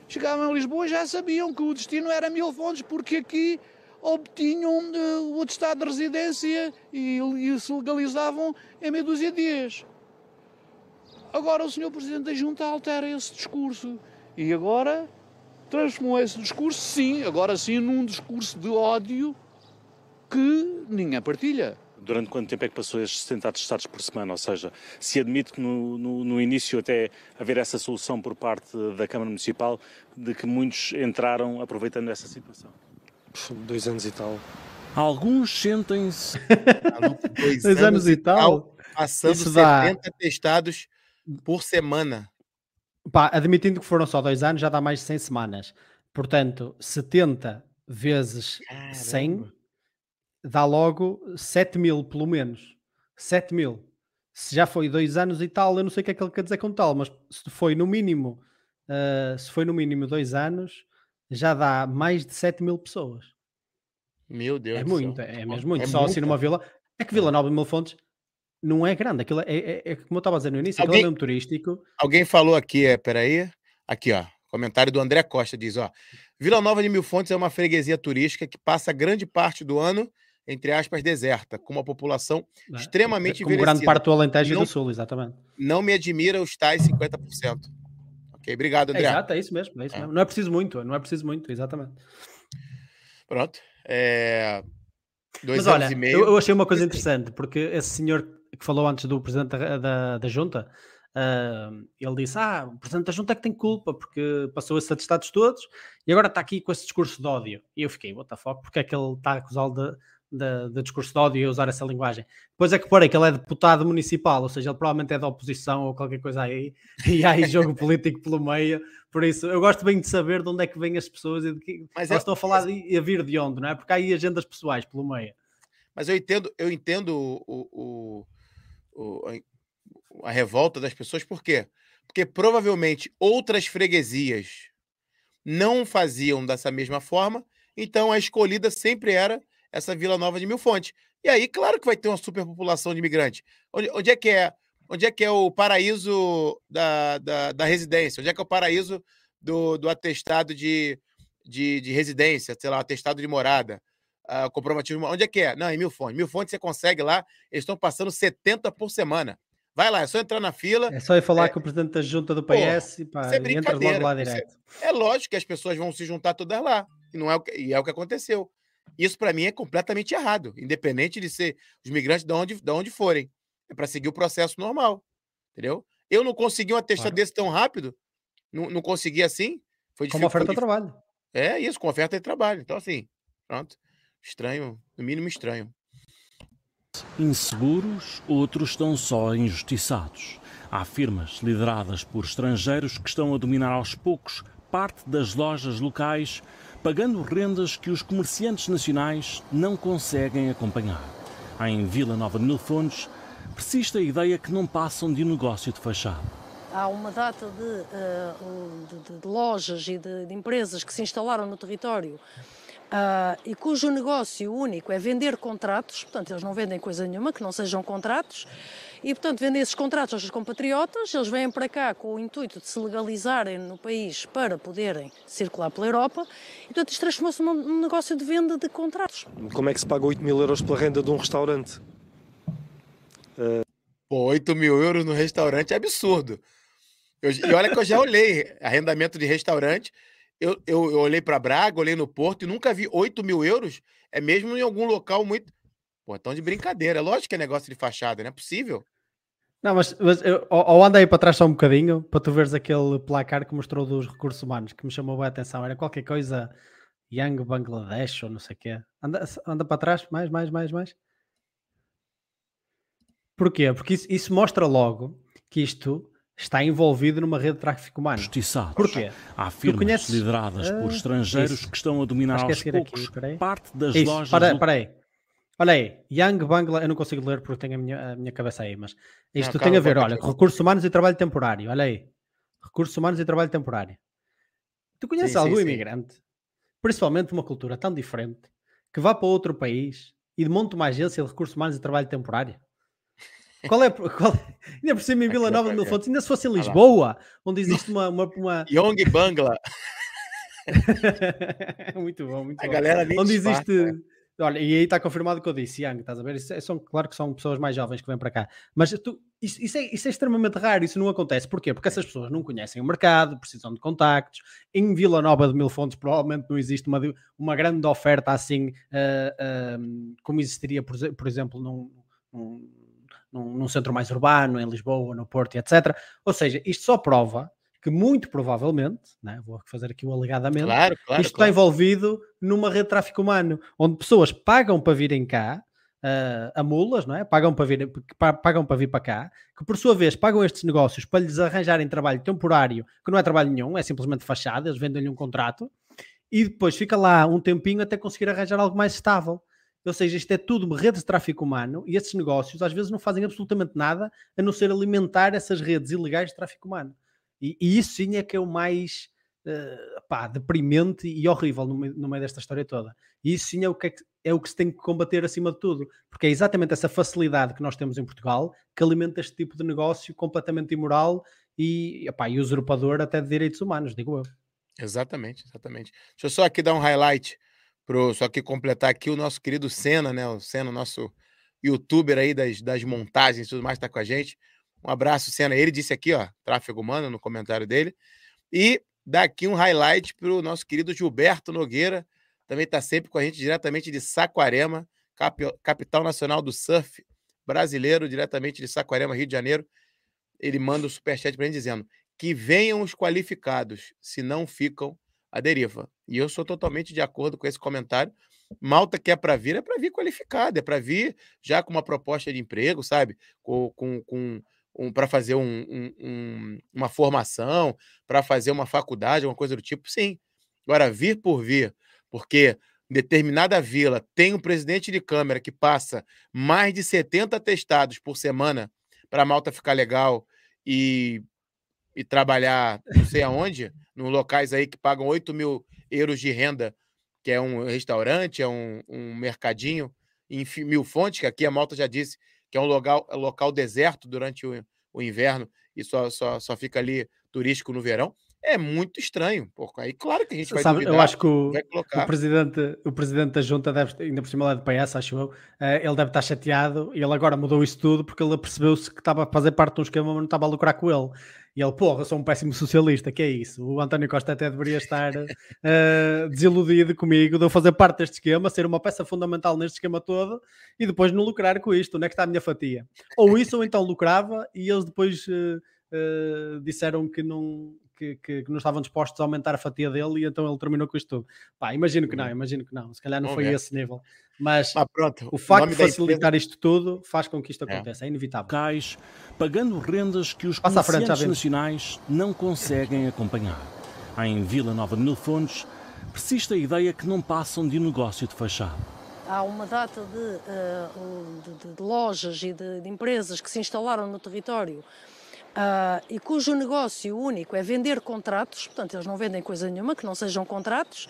Chegavam a Lisboa já sabiam que o destino era Mil Fontes, porque aqui obtinham uh, o atestado de residência e, e se legalizavam em meia dúzia de dias. Agora o senhor Presidente da Junta altera esse discurso e agora transformou esse discurso, sim, agora sim, num discurso de ódio que ninguém partilha. Durante quanto tempo é que passou estes 70 atestados por semana? Ou seja, se admite que no, no, no, início até haver essa solução por parte da Câmara Municipal de que muitos entraram aproveitando essa situação? Dois anos e tal. Alguns sentem-se. dois, dois, anos, e tal. Passando Isso 70 dá... testados por semana. Pá, admitindo que foram só dois anos, já dá mais de 100 semanas. Portanto, 70 vezes Caramba. 100 dá logo 7 mil, pelo menos. 7 mil. Se já foi dois anos e tal, eu não sei o que é que ele quer dizer com tal, mas se foi no mínimo, uh, se foi no mínimo dois anos, já dá mais de 7 mil pessoas. Meu Deus. É muito, é mesmo muito. É Só assim numa vila. É que Vila Nova de Mil Fontes não é grande, aquilo é, é, é, como eu estava dizer no início, alguém, aquilo é mesmo turístico. Alguém falou aqui, é, peraí, aqui ó, comentário do André Costa, diz ó, Vila Nova de Mil Fontes é uma freguesia turística que passa grande parte do ano, entre aspas, deserta, com uma população é, extremamente como grande parte do Alentejo não, e do Sul, exatamente. Não me admira os tais 50%. Ok, obrigado, André. É, exato, é isso mesmo, é isso é. mesmo. Não é preciso muito, não é preciso muito, exatamente. Pronto. É... Dois Mas olha, eu, eu, achei uma coisa interessante, porque esse senhor que falou antes do presidente da, da, da junta, uh, ele disse: Ah, o presidente da junta é que tem culpa, porque passou esses atestados todos e agora está aqui com esse discurso de ódio. E eu fiquei, what the fuck, porque é que ele está a acusá-lo de, de, de, discurso de ódio e usar essa linguagem. Depois é que porém que ele é deputado municipal, ou seja, ele provavelmente é da oposição ou qualquer coisa aí, e há aí jogo político pelo meio. Por isso, eu gosto bem de saber de onde é que vêm as pessoas e de que mas elas é, estão a falar e a vir de onde, não é? Porque há aí agendas pessoais pelo meio. Mas eu entendo, eu entendo o, o, a revolta das pessoas, por quê? Porque provavelmente outras freguesias não faziam dessa mesma forma, então a escolhida sempre era essa Vila Nova de Mil Fontes. E aí, claro que vai ter uma superpopulação de imigrantes. Onde, onde é que é? Onde é que é o paraíso da, da, da residência? Onde é que é o paraíso do, do atestado de, de, de residência, sei lá, atestado de morada? Uh, comprovativo. Onde é que é? Não, em Mil Fontes. Mil Fontes você consegue lá, eles estão passando 70 por semana. Vai lá, é só entrar na fila. É só ir falar é... com o presidente da junta do PS Pô, pá, é e entra logo lá direto. É lógico que as pessoas vão se juntar todas lá. E, não é, o que, e é o que aconteceu. Isso, para mim, é completamente errado, independente de ser os migrantes de onde, de onde forem. É para seguir o processo normal. Entendeu? Eu não consegui um atestado claro. desse tão rápido. Não, não consegui assim. Foi difícil. Com oferta de trabalho. É isso, com oferta de trabalho. Então, assim, pronto. Estranho, no mínimo estranho. Inseguros, outros estão só injustiçados. Há firmas lideradas por estrangeiros que estão a dominar aos poucos parte das lojas locais, pagando rendas que os comerciantes nacionais não conseguem acompanhar. Em Vila Nova de Mil Fontes, persiste a ideia que não passam de um negócio de fachada. Há uma data de, uh, de, de lojas e de, de empresas que se instalaram no território uh, e cujo negócio único é vender contratos, portanto, eles não vendem coisa nenhuma que não sejam contratos, e, portanto, vendem esses contratos aos seus compatriotas, eles vêm para cá com o intuito de se legalizarem no país para poderem circular pela Europa, e, portanto, isto transformou-se num negócio de venda de contratos. Como é que se paga 8 mil euros pela renda de um restaurante? Uh... Pô, 8 mil euros no restaurante é absurdo. Eu, e olha que eu já olhei arrendamento de restaurante. Eu, eu, eu olhei para Braga, olhei no Porto e nunca vi 8 mil euros. É mesmo em algum local muito. Pô, tão de brincadeira. Lógico que é negócio de fachada, não é possível. Não, mas, mas eu, ou anda aí para trás só um bocadinho para tu veres aquele placar que mostrou dos recursos humanos que me chamou a atenção. Era qualquer coisa Young Bangladesh ou não sei o quê. Anda, anda para trás, mais, mais, mais, mais. Porquê? Porque isso, isso mostra logo que isto está envolvido numa rede de tráfico humano. Justiçados. Porquê? Há firmas conheces... lideradas por ah, estrangeiros isso. que estão a dominar aos poucos aqui, parte das isso. lojas... Para, para aí. Olha aí, Young Bangla, eu não consigo ler porque tenho a minha, a minha cabeça aí, mas isto não, tem a ver, olha, recursos humanos e trabalho temporário, olha aí. Recursos humanos e trabalho temporário. Tu conheces sim, algum sim, imigrante, sim. principalmente uma cultura tão diferente, que vá para outro país e monta uma agência de recursos humanos e trabalho temporário? Qual é, qual, ainda por cima em Vila Nova de Mil Fontes, ainda se fosse em Lisboa, onde existe uma. uma, uma... Young Bangla. muito bom, muito a bom. galera onde existe. Né? Olha, e aí está confirmado o que eu disse, Young, estás a ver? Isso é, são, claro que são pessoas mais jovens que vêm para cá, mas tu, isso, isso, é, isso, é, extremamente raro, isso não acontece. Porquê? Porque essas pessoas não conhecem o mercado, precisam de contactos. Em Vila Nova de Mil Fontes, provavelmente não existe uma, uma grande oferta assim, uh, uh, como existiria, por, por exemplo, num, num num, num centro mais urbano, em Lisboa, no Porto, etc. Ou seja, isto só prova que muito provavelmente, né, vou fazer aqui o alegadamente, claro, claro, isto claro. está envolvido numa rede de tráfico humano, onde pessoas pagam para virem cá, uh, a mulas, não é? Pagam para, vir, pagam para vir para cá, que por sua vez pagam estes negócios para lhes arranjarem trabalho temporário, que não é trabalho nenhum, é simplesmente fachada, eles vendem-lhe um contrato, e depois fica lá um tempinho até conseguir arranjar algo mais estável. Ou seja, isto é tudo redes de tráfico humano e esses negócios às vezes não fazem absolutamente nada a não ser alimentar essas redes ilegais de tráfico humano. E, e isso sim é que é o mais uh, pá, deprimente e horrível no meio, no meio, desta história toda. E isso sim é o, que é, que é o que se tem que combater acima de tudo, porque é exatamente essa facilidade que nós temos em Portugal que alimenta este tipo de negócio completamente imoral e, epá, e usurpador até de direitos humanos, digo eu. Exatamente, exatamente. Deixa eu só aqui dar um highlight Pro, só que completar aqui o nosso querido Senna, né? O Senna, nosso youtuber aí das, das montagens e tudo mais, está com a gente. Um abraço, Senna. Ele disse aqui, ó, tráfego humano, no comentário dele. E daqui um highlight para o nosso querido Gilberto Nogueira, também está sempre com a gente diretamente de Saquarema, cap, capital nacional do surf brasileiro, diretamente de Saquarema, Rio de Janeiro. Ele manda o um superchat para gente dizendo que venham os qualificados, se não ficam a deriva. E eu sou totalmente de acordo com esse comentário. Malta que é para vir, é para vir qualificada, é para vir já com uma proposta de emprego, sabe? Com, com, com um, para fazer um, um, uma formação, para fazer uma faculdade, alguma coisa do tipo, sim. Agora, vir por vir, porque determinada vila tem um presidente de câmara que passa mais de 70 testados por semana para a malta ficar legal e, e trabalhar não sei aonde, nos locais aí que pagam 8 mil euros de renda, que é um restaurante, é um, um mercadinho em Mil Fontes, que aqui a Malta já disse que é um local, é local deserto durante o, o inverno e só, só, só fica ali turístico no verão é muito estranho. Pô, aí claro que a gente vai Sabe, duvidar, Eu acho que o, o, presidente, o presidente da junta deve, ainda por cima lá de PS, acho eu, uh, ele deve estar chateado e ele agora mudou isso tudo porque ele percebeu-se que estava a fazer parte de um esquema, mas não estava a lucrar com ele. E ele, porra, sou um péssimo socialista, que é isso? O António Costa até deveria estar uh, desiludido comigo de eu fazer parte deste esquema, ser uma peça fundamental neste esquema todo e depois não lucrar com isto. Onde é que está a minha fatia? Ou isso, ou então lucrava e eles depois uh, disseram que não, que, que, que, não estavam dispostos a aumentar a fatia dele e então ele terminou com isto tudo. Pá, imagino que não, uhum. imagino que não. Se calhar não foi esse nível. Mas ah, pronto. o facto de facilitar isto tudo faz com que isto é. aconteça, é, é inevitável. Cais, pagando rendas que os Passa comerciantes nacionais não conseguem acompanhar. Em Vila Nova de Mil Fontes, persiste a ideia que não passam de um negócio de fachada há uma data de, uh, de, de lojas e de, de, empresas que se instalaram no território uh, e cujo negócio único é vender contratos, portanto, eles não vendem coisa nenhuma que não sejam contratos,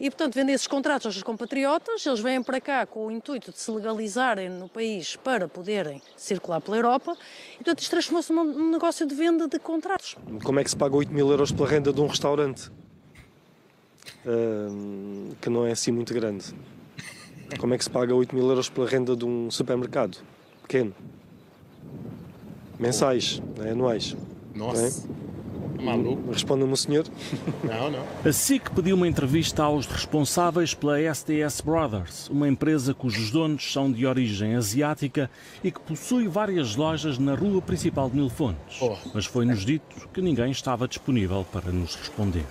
E, portanto, vendem esses contratos aos seus compatriotas, eles vêm para cá com o intuito de se legalizarem no país para poderem circular pela Europa, e, portanto, isto transformou-se num negócio de venda de contratos. Como é que se paga 8 mil euros pela renda de um restaurante? Uh, que não é assim muito grande. Como é que se paga 8 mil euros pela renda de um supermercado? Pequeno. Mensais, não é? anuais. Nossa. Não é? Maluco. Responda-me o senhor. Não, não. A SIC pediu uma entrevista aos responsáveis pela SDS Brothers, uma empresa cujos donos são de origem asiática e que possui várias lojas na rua principal de Mil Fontes. Oh. Mas foi-nos dito que ninguém estava disponível para nos responder.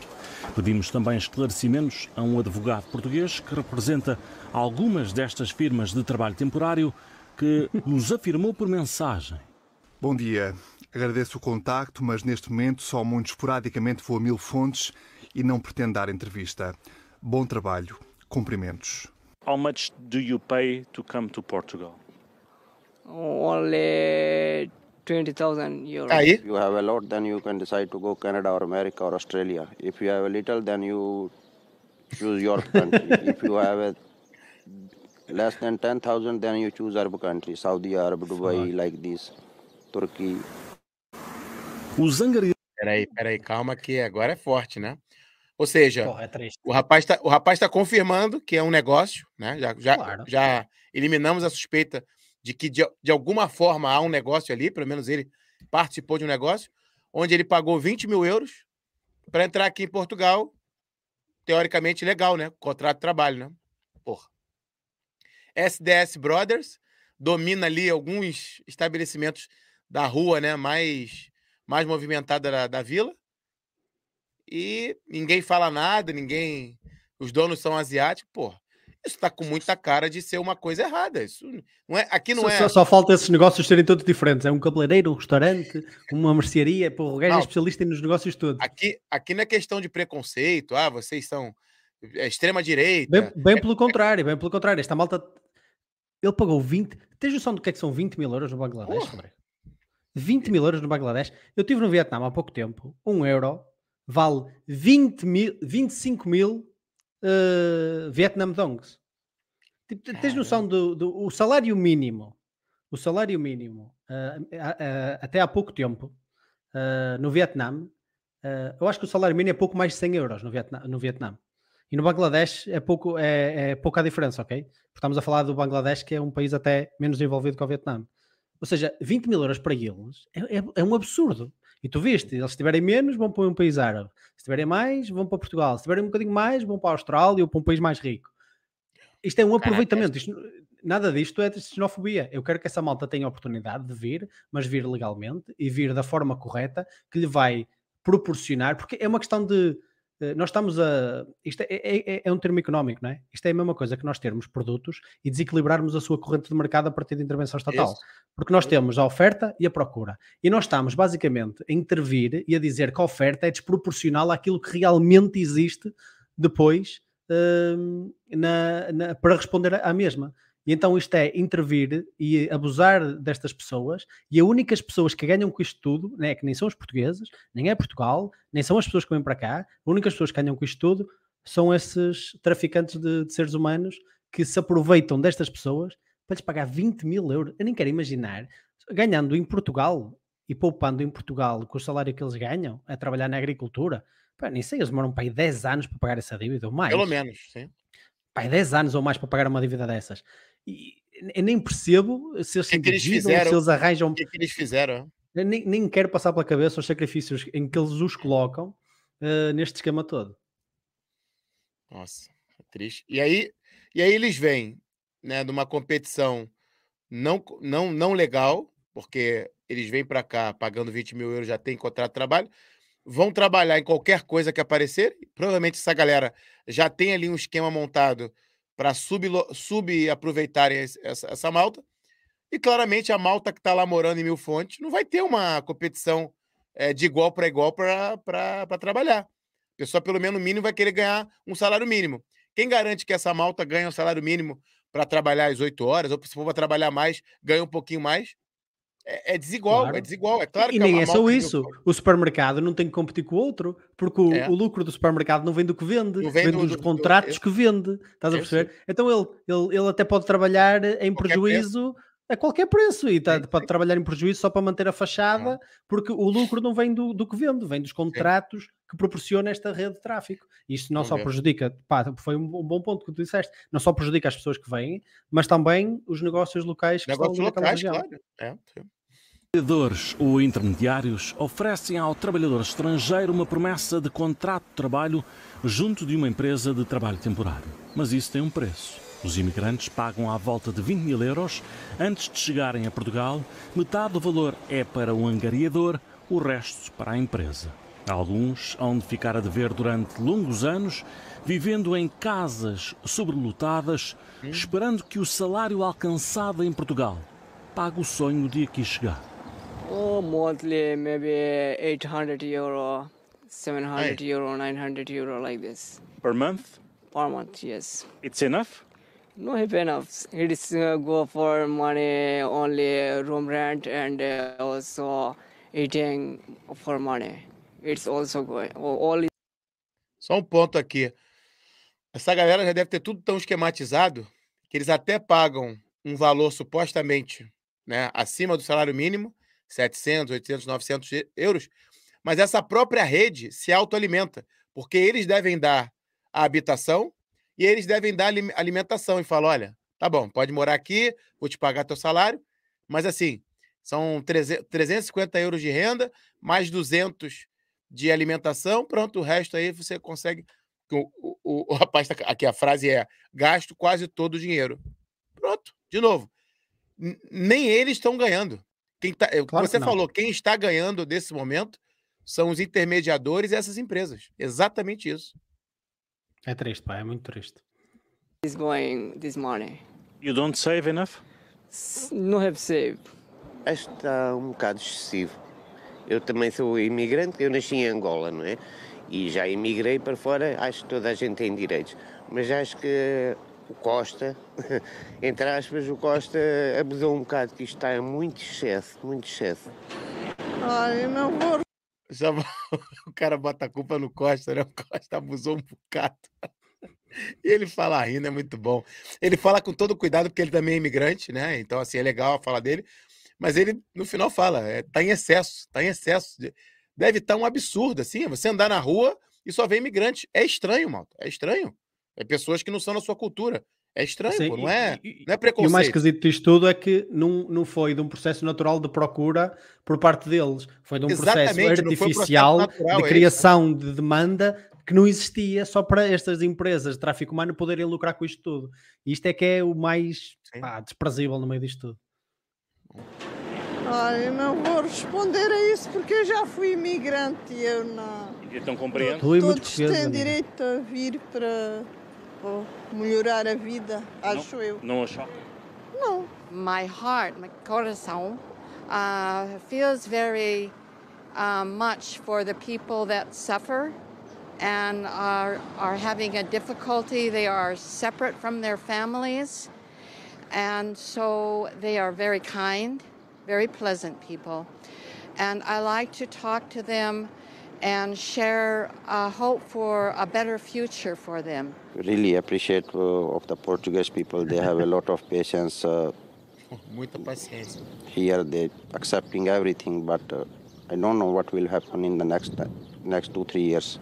Pedimos também esclarecimentos a um advogado português que representa algumas destas firmas de trabalho temporário que nos afirmou por mensagem. Bom dia. Agradeço o contacto, mas neste momento só muito esporadicamente vou a mil fontes e não pretendo dar entrevista. Bom trabalho. Cumprimentos. How much do you pay to come to Portugal? Only 20,000 euros. Aí, If you have a lot, then you can decide to go Canada or America or Australia. If you have a little, then you choose your country. if you have a less than 10,000, then you choose Arab countries, Saudi Arab, Dubai, like this, Turkey. Os angarianos peraí, peraí, calma que agora é forte, né? Ou seja, Porra, é o rapaz está o rapaz tá confirmando que é um negócio, né? Já, já, Claro. já eliminamos a suspeita de que de, de alguma forma há um negócio ali, pelo menos ele participou de um negócio, onde ele pagou 20 mil euros para entrar aqui em Portugal, teoricamente legal, né? Contrato de trabalho, né? Porra. SDS Brothers domina ali alguns estabelecimentos da rua, né? Mais, mais movimentada da, da vila. E ninguém fala nada, ninguém. Os donos são asiáticos, porra. Isso tá com muita cara de ser uma coisa errada. Isso não é. Aqui não Só, é. só- só falta esses negócios serem todos diferentes. É um cabeleireiro, um restaurante, uma mercearia. Pô, o gajo é especialista nos negócios todos. Aqui, aqui não é questão de preconceito. Ah, vocês são é, extrema direita. Bem, bem pelo contrário, bem pelo contrário. Esta malta. Ele pagou 20. Tens noção do que é que são 20 mil euros no Bangladesh? Porra. André? 20 mil euros no Bangladesh. Eu estive no Vietnã há pouco tempo. Um euro vale 20 mil, 25 mil uh, Vietnam Dongs. Tipo, te- tens noção do, do o salário mínimo? O salário mínimo, ah, ah, até há pouco tempo, ah, no Vietnã, eu acho que o salário mínimo é pouco mais de 100 euros no Vietnã. No Vietnã. E no Bangladesh é, pouco, é, é pouca a diferença, ok? Porque estamos a falar do Bangladesh, que é um país até menos desenvolvido que o Vietnã. Ou seja, 20 mil euros para eles é, é- é um absurdo. E tu viste, eles se tiverem menos, vão para um país árabe. Se tiverem mais, vão para Portugal. Se tiverem um bocadinho mais, vão para a Austrália ou para um país mais rico. Isto é um aproveitamento. Isto, nada disto é de xenofobia. Eu quero que essa malta tenha a oportunidade de vir, mas vir legalmente e vir da forma correta que lhe vai proporcionar, porque é uma questão de. Eh, Nós estamos a. Isto é, é- é- é um termo económico, não é? Isto é a mesma coisa que nós termos produtos e desequilibrarmos a sua corrente de mercado a partir de intervenção estatal. Isso. Porque nós temos a oferta e a procura. E nós estamos basicamente a intervir e a dizer que a oferta é desproporcional àquilo que realmente existe depois hum, na- na- para responder à mesma. E então isto é intervir e abusar destas pessoas, e as únicas pessoas que ganham com isto tudo, né, que nem são os portugueses, nem é Portugal, nem são as pessoas que vêm para cá, as únicas pessoas que ganham com isto tudo são esses traficantes de, de seres humanos que se aproveitam destas pessoas para lhes pagar 20 mil euros. Eu nem quero imaginar, ganhando em Portugal e poupando em Portugal com o salário que eles ganham a trabalhar na agricultura, pá, nem sei, eles demoram para aí 10 anos para pagar essa dívida ou mais Pelo menos, sim. pá, 10 anos ou mais para pagar uma dívida dessas. E eu nem percebo se eles que é que eles fizeram? se eles arranjam. O que, que eles fizeram? Nem, nem quero passar pela cabeça os sacrifícios em que eles os colocam eh, neste esquema todo. Nossa, é triste. E aí, e aí eles vêm, né, de uma competição não, não, não legal, porque eles vêm para cá pagando 20 mil euros, já tem contrato de trabalho, vão trabalhar em qualquer coisa que aparecer. Provavelmente essa galera já tem ali um esquema montado para subaproveitarem esse- essa, essa malta. E claramente a malta que está lá morando em Mil Fontes não vai ter uma competição eh, de igual para igual para trabalhar. A pessoa, pelo menos mínimo, vai querer ganhar um salário mínimo. Quem garante que essa malta ganha um salário mínimo para trabalhar às 8 horas, ou se for para trabalhar mais, ganha um pouquinho mais? É, é desigual, Claro. é desigual. É claro e que nem é só isso. O supermercado não tem que competir com o outro, porque o, É. o lucro do supermercado não vem do que vende, vem, vem do- dos do- do- contratos eu- que vende. Estás a perceber? Então ele, ele, ele até pode trabalhar em Qualquer prejuízo a qualquer preço e tá- Sim, pode trabalhar em prejuízo só para manter a fachada, porque o lucro não vem do, do que vende, vem dos contratos que proporciona esta rede de tráfico. Isto não só prejudica, pá, foi um, um bom ponto que tu disseste, não só prejudica as pessoas que vêm, mas também os negócios locais que Negócios estão locais, região. claro. É, sim. Trabalhadores ou intermediários oferecem ao trabalhador estrangeiro uma promessa de contrato de trabalho junto de uma empresa de trabalho temporário. Mas isso tem um preço. Os imigrantes pagam à volta de 20 mil euros antes de chegarem a Portugal. Metade do valor é para o angariador, o resto para a empresa. Alguns hão de ficar a dever durante longos anos, vivendo em casas sobrelotadas, esperando que o salário alcançado em Portugal pague o sonho de aqui chegar. Oh, monthly maybe 800 euro, 700 Hey. euro, 900 euro like this Per month? per month. Yes. It's enough? No enough. It is uh, go for money only room rent and uh, also eating for money. It's also going all Só um ponto aqui. Essa galera já deve ter tudo tão esquematizado que eles até pagam um valor supostamente né, acima do salário mínimo, 700, 800, 900 e- euros, mas essa própria rede se autoalimenta, porque eles devem dar a habitação e eles devem dar alim- alimentação e falam, olha, tá bom, pode morar aqui, vou te pagar teu salário, mas assim, são 300 350 euros de renda, mais 200 de alimentação, pronto, o resto aí você consegue. O, o, o- rapaz, tá, aqui a frase é: gasto quase todo o dinheiro. Pronto, de novo. Nem eles estão ganhando. Quem tá, é que Claro que você não. falou, quem está ganhando desse momento são os intermediadores e essas empresas. Exatamente isso. É triste, pá, é muito triste. is going this money. You don't save enough? No have saved. Acho que está um bocado excessivo. Eu também sou imigrante, eu nasci em Angola, não é? E já imigrei para fora, acho que toda a gente tem direitos. Mas acho que o Costa, entre aspas, o Costa abusou um bocado, que isto está em muito excesso, muito excesso. Ai, não vou Já o cara bota a culpa no Costa, né? O Costa abusou um bocado. E ele fala rindo, é muito bom. Ele fala com todo cuidado, porque ele também é imigrante, né? Então, assim, é legal a fala dele. Mas ele, no final, fala: é, tá em excesso, tá em excesso. de- Deve estar um absurdo, assim. Você andar na rua e só vê imigrante. É estranho, malta. É estranho. É pessoas que não são da sua cultura. É estranho, Sim, pô. Não e- é, e- não é E o mais preconceito. esquisito disto tudo é que não, não foi de um processo natural de procura por parte deles, foi de um processo Exatamente, não foi um processo artificial natural, é de isso. criação de demanda que não existia só para estas empresas de tráfico humano poderem lucrar com isto tudo. E isto é que é o mais pá, desprezível no meio disto tudo. Eu não vou responder a isso porque eu já fui imigrante e eu não. Então compreendo. Todos têm direito a vir para oh, melhorar a vida, acho eu. Não achou? Não. my heart, my corazón, uh, feels very uh, much for the people that suffer and are, are having a difficulty. They are separate from their families, and so they are very kind, very pleasant people. And I like to talk to them and share a hope for a better future for them. Really appreciate uh, of the Portuguese people. They have a lot of patience. Uh, paciência. here they accepting everything, but uh, I don't know what will happen in the next next two three years,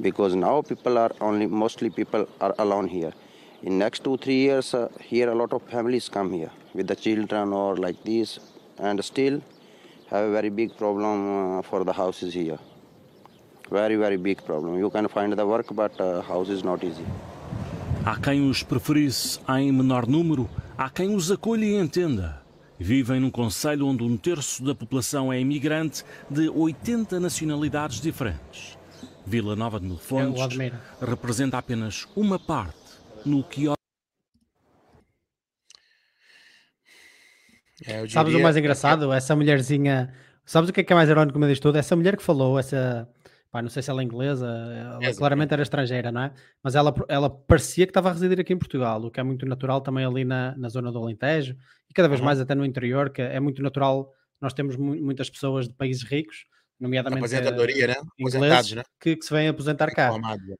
because now people are only mostly people are alone here. In next two three years, uh, here a lot of families come here with the children or like this, and still have a very big problem uh, for the houses here. Very very big problem. You can find the work, but uh, house is not easy. Há quem os preferisse em menor número, há quem os acolha e entenda. Vivem num conselho onde um terço da população é imigrante de 80 nacionalidades diferentes. Vila Nova de Mil Fontes admiro. representa apenas uma parte no que É, eu Sabes o diria- mais engraçado? Essa mulherzinha. Sabes o que é que é mais irónico no meio disto tudo? Essa mulher que falou, essa pá, não sei se ela é inglesa, ela Inglesa, claramente era estrangeira, não é? Mas ela, ela parecia que estava a residir aqui em Portugal, o que é muito natural também ali na, na zona do Alentejo e cada vez Uhum. mais até no interior, que é muito natural. Nós temos mu- muitas pessoas de países ricos, nomeadamente Aposentadoria, né? ingleses, né? que, que se vêm aposentar cá.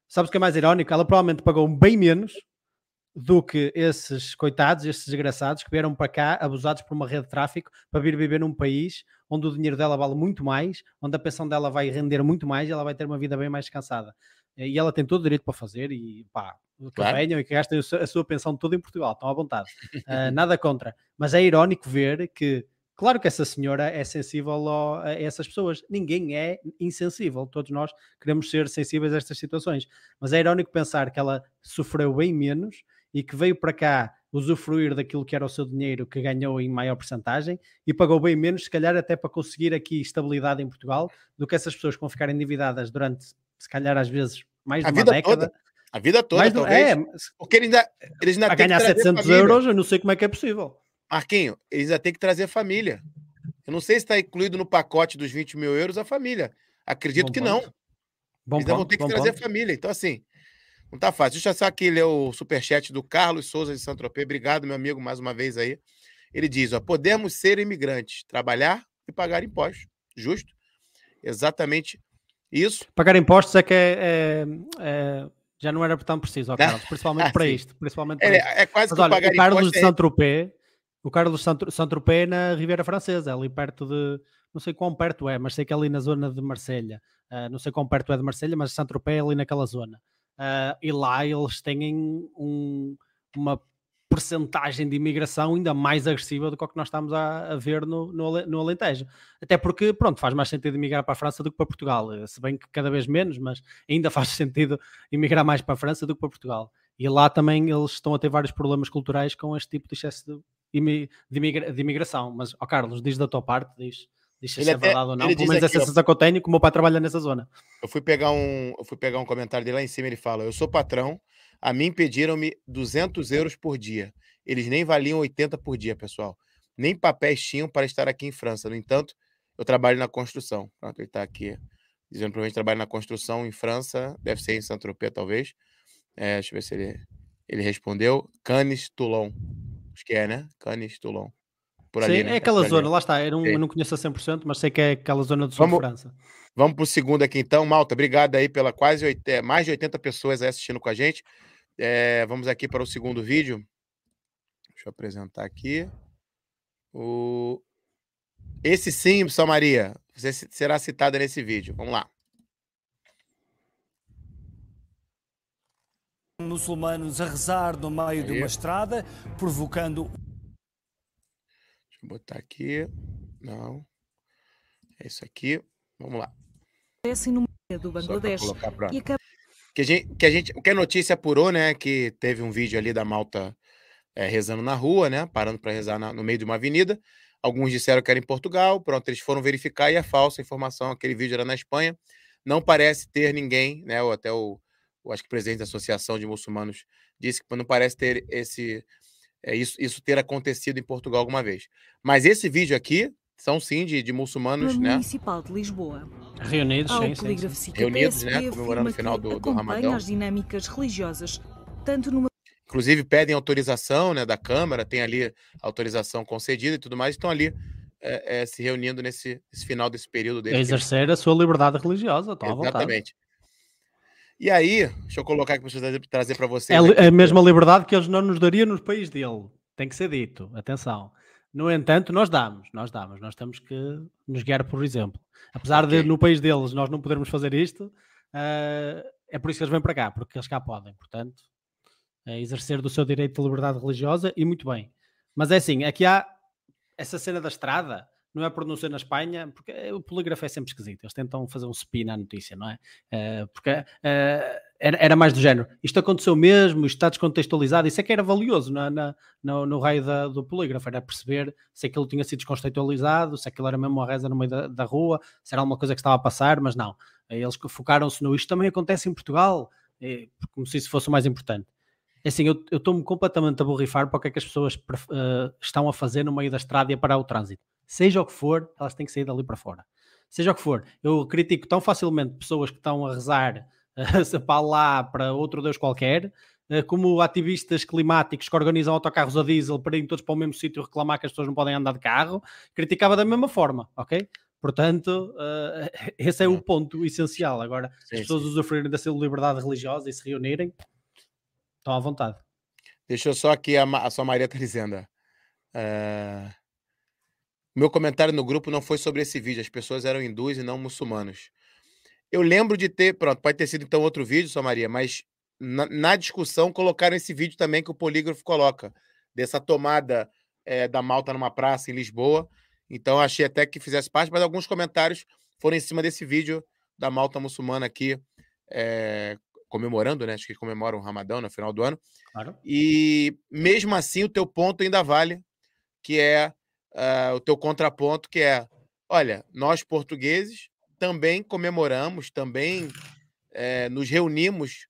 Sabes o que é mais irónico? Ela provavelmente pagou bem menos do que esses coitados, esses desgraçados que vieram para cá abusados por uma rede de tráfico para vir viver num país onde o dinheiro dela vale muito mais, onde a pensão dela vai render muito mais e ela vai ter uma vida bem mais descansada. E ela tem todo o direito para fazer e pá, que Claro. venham e que gastem a sua pensão toda em Portugal, estão à vontade. Ah, nada contra. Mas é irónico ver que, claro que essa senhora é sensível ao- a essas pessoas. Ninguém é insensível. Todos nós queremos ser sensíveis a estas situações. Mas é irónico pensar que ela sofreu bem menos e que veio para cá usufruir daquilo que era o seu dinheiro que ganhou em maior porcentagem e pagou bem menos, se calhar até para conseguir aqui estabilidade em Portugal, do que essas pessoas que vão ficar endividadas durante, se calhar às vezes, mais de A uma vida década. toda. A vida toda, Mais do- talvez. é, Porque eles ainda, eles ainda a ganhar trazer 700 família. euros, eu não sei como é que é possível. Marquinho, eles ainda têm que trazer a família. Eu não sei se está incluído no pacote dos 20 mil euros a família. Acredito Bom que ponto. não. Bom eles ainda vão ter que trazer a ponto. família. Então, assim, não tá fácil. Deixa eu só aqui ler o superchat do Carlos Souza de Saint-Tropez. Obrigado, meu amigo, mais uma vez aí. Ele diz, ó, podemos ser imigrantes, trabalhar e pagar impostos. Justo? Exatamente isso. Pagar impostos é que é, é- é- já não era tão preciso, ó, Carlos, principalmente para Sim. isto. Principalmente para É, isto. é quase Mas que olha, pagar o Carlos de é- Saint-Tropez, o Carlos é na Ribeira Francesa, ali perto de, não sei quão perto é, mas sei que é ali na zona de Marselha. Ah, não sei quão perto é de Marselha, mas Saint-Tropez é ali naquela zona. Ah, e lá eles têm um- uma percentagem de imigração ainda mais agressiva do que o que nós estamos a, a ver no, no, no Alentejo. Até porque, pronto, faz mais sentido emigrar para a França do que para Portugal. Eh, Se bem que cada vez menos, mas ainda faz sentido emigrar mais para a França do que para Portugal. E lá também eles estão a ter vários problemas culturais com este tipo de excesso de, de imigração. Mas, ó Carlos, diz da tua parte, diz, se Ele é até- verdade ou não. Pelo menos aqui, essa ó. sensação que eu tenho, que meu pai trabalha nessa zona. Eu fui pegar um, eu fui pegar um comentário dele lá em cima, ele fala: "Eu sou patrão, a mim pediram-me 200 euros por dia. Eles nem valiam 80 por dia, pessoal. Nem papéis tinham para estar aqui em França. No entanto, eu trabalho na construção." Pronto, ele está aqui dizendo provavelmente trabalho na construção em França, deve ser em Saint-Tropez talvez. É, deixa eu ver se ele ele respondeu. Cannes, Toulon. Acho que é, né? Cannes, Toulon. Por ali, Sim, né? é aquela por ali. zona, lá está. Eu não, eu não conheço a 100%, mas sei que é aquela zona do sul Vamos- de França. Vamos para o segundo aqui, então. Malta, obrigado aí pela quase oit- eh, mais de 80 pessoas aí assistindo com a gente. Eh, vamos aqui para o segundo vídeo. Deixa eu apresentar aqui. O... Esse sim, São Maria, você se- será citada nesse vídeo. Vamos lá. muçulmanos a rezar no meio de uma estrada, provocando Deixa eu botar aqui. Não. É isso aqui. Vamos lá. Acontecem no meio do Bangladesh pra... e que a gente, que a gente, que a notícia apurou, né, que teve um vídeo ali da malta eh, rezando na rua, né, parando para rezar na- no meio de uma avenida. Alguns disseram que era em Portugal, pronto, eles foram verificar e é falsa a informação, aquele vídeo era na Espanha. Não parece ter ninguém, né, ou até o, o acho que o presidente da Associação de Muçulmanos disse que não parece ter esse é, isso, isso ter acontecido em Portugal alguma vez. Mas esse vídeo aqui são sim de, de muçulmanos, né? Municipal de Lisboa. Reunidos, Ao sim, sim, sim. Reunidos, né, comemorando o final do- do Ramadão. as dinâmicas religiosas, tanto numa inclusive pedem autorização né, da Câmara, tem ali autorização concedida e tudo mais, estão ali é, é, se reunindo nesse, nesse final desse período eles- exercer a sua liberdade religiosa, vontade. Exatamente. E aí, deixa eu colocar aqui para trazer, para vocês. É aqui. a mesma liberdade que eles não nos dariam no país dele. Tem que ser dito. Atenção. No entanto, nós damos, nós damos, nós temos que nos guiar por exemplo. Apesar de Ok. no país deles nós não podermos fazer isto, eh, é por isso que eles vêm para cá, porque eles cá podem. Portanto, é exercer do seu direito de liberdade religiosa e muito bem. Mas é assim, aqui há essa cena da estrada, não é por na Espanha, porque o polígrafo é sempre esquisito. Eles tentam fazer um spin à notícia, não é? Eh, porque eh, era, era mais do género. Isto aconteceu mesmo, isto está descontextualizado. Isso é que era valioso na, na- no, no raio da- do polígrafo, era perceber se aquilo tinha sido descontextualizado, se aquilo era mesmo uma reza no meio da, da rua, se era alguma coisa que estava a passar, mas não. Eh, Eles focaram-se no isto também acontece em Portugal, eh, como se isso fosse o mais importante. É assim, eu estou-me completamente a borrifar para o que é que as pessoas eh, estão a fazer no meio da estrada e a parar o trânsito. Seja o que for, elas têm que sair dali para fora. seja o que for. Eu critico tão facilmente pessoas que estão a rezar uh, para lá, para outro Deus qualquer, uh, como ativistas climáticos que organizam autocarros a diesel para irem todos para o mesmo sítio reclamar que as pessoas não podem andar de carro, criticava da mesma forma, ok? Portanto, uh, esse é o ponto essencial. Agora, sim, as pessoas sim. usufruírem da sua liberdade religiosa e se reunirem, estão à vontade. Deixa eu só aqui, a, a sua Maria está dizendo. Uh, meu comentário no grupo não foi sobre esse vídeo, as pessoas eram hindus e não muçulmanos. Eu lembro de ter, pronto, pode ter sido então outro vídeo, sua Maria, mas na, na discussão colocaram esse vídeo também que o polígrafo coloca, dessa tomada é, da malta numa praça em Lisboa. Então achei até que fizesse parte, mas alguns comentários foram em cima desse vídeo da malta muçulmana aqui, é, comemorando, né? Acho que comemoram o Ramadão no final do ano. Claro. E mesmo assim, o teu ponto ainda vale, que é uh, o teu contraponto, que é: olha, nós portugueses também comemoramos, também é, nos reunimos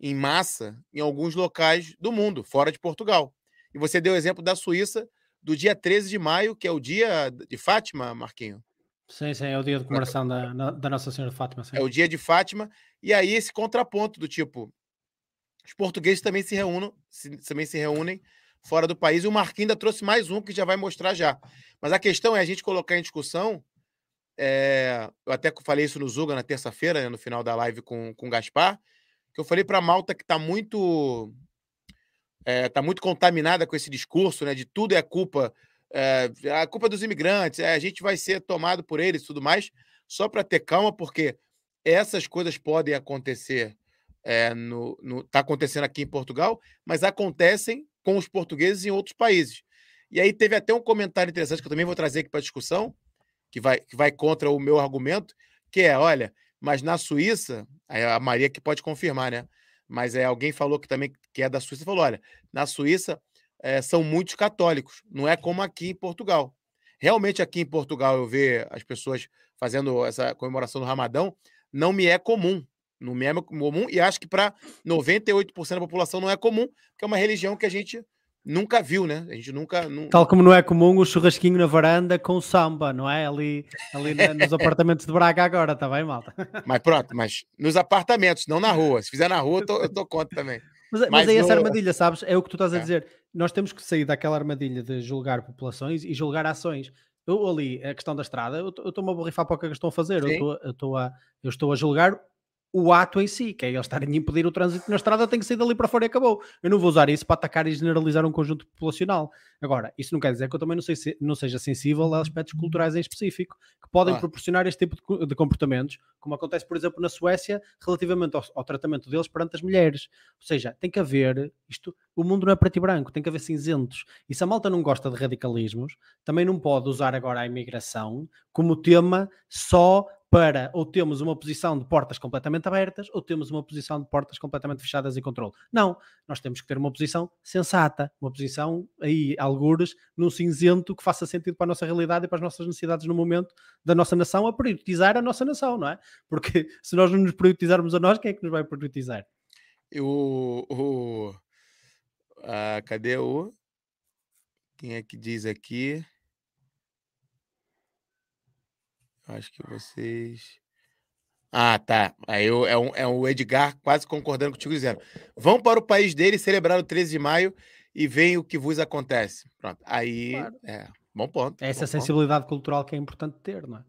em massa em alguns locais do mundo, fora de Portugal. E você deu o exemplo da Suíça, do dia 13 de maio, que é o dia de Fátima, Marquinho. Sim, sim, é o dia de comemoração da, da Nossa Senhora de Fátima. Sim. É o dia de Fátima. E aí esse contraponto do tipo, os portugueses também se reúnem, se, também se reúnem fora do país. E o Marquinhos ainda trouxe mais um que já vai mostrar já. Mas a questão é a gente colocar em discussão. É, eu até falei isso no Zuga na terça-feira, né, no final da live com, com o Gaspar, que eu falei para a Malta que está muito é, tá muito contaminada com esse discurso, né? De tudo é culpa, é, a culpa dos imigrantes, é, a gente vai ser tomado por eles e tudo mais, só para ter calma, porque essas coisas podem acontecer, é, no, no, tá acontecendo aqui em Portugal, mas acontecem com os portugueses em outros países. E aí teve até um comentário interessante que eu também vou trazer aqui para discussão, que vai, que vai contra o meu argumento, que é, olha, mas na Suíça, a Maria que pode confirmar, né? mas é, alguém falou que também que é da Suíça, falou: olha, na Suíça é, são muitos católicos, não é como aqui em Portugal. Realmente aqui em Portugal eu ver as pessoas fazendo essa comemoração do Ramadão, não me é comum. Não me é comum, e acho que para 98% da população não é comum, porque é uma religião que a gente nunca viu, né? A gente nunca. Tal como não é comum o churrasquinho na varanda com samba, não é? Ali, ali nos apartamentos de Braga agora, tá bem, malta? Mas pronto, mas nos apartamentos, não na rua. Se fizer na rua, eu tô, eu tô contra também. Mas, mas, mas aí essa armadilha, sabes? É o que tu estás a é. dizer. Nós temos que sair daquela armadilha de julgar populações e julgar ações. Eu ali, a questão da estrada, eu estou-me a borrifar para o que é estão a fazer. Eu estou a, eu estou a julgar o ato em si, que é eles estarem a impedir o trânsito na estrada, tem que sair dali para fora e acabou. Eu não vou usar isso para atacar e generalizar um conjunto populacional. Agora, isso não quer dizer que eu também não, sei se, não seja sensível a aspectos culturais em específico, que podem ah. proporcionar este tipo de, de, comportamentos, como acontece, por exemplo, na Suécia, relativamente ao, ao, tratamento deles perante as mulheres. Ou seja, tem que haver isto, o mundo não é preto e branco, tem que haver cinzentos. E se a malta não gosta de radicalismos, também não pode usar agora a imigração como tema só para ou temos uma posição de portas completamente abertas ou temos uma posição de portas completamente fechadas e controle. Não, nós temos que ter uma posição sensata, uma posição aí, algures, num cinzento que faça sentido para a nossa realidade e para as nossas necessidades no momento da nossa nação, a priorizar a nossa nação, não é? Porque se nós não nos priorizarmos a nós, quem é que nos vai priorizar? O, o, a, cadê o? Quem é que diz aqui? Acho que vocês. Ah, tá. Aí eu, é, um, é o Edgar quase concordando contigo, dizendo: vão para o país dele celebrar o 13 de maio e veem o que vos acontece. Pronto. Aí, claro. é, bom ponto. É essa sensibilidade ponto. cultural que é importante ter, não é?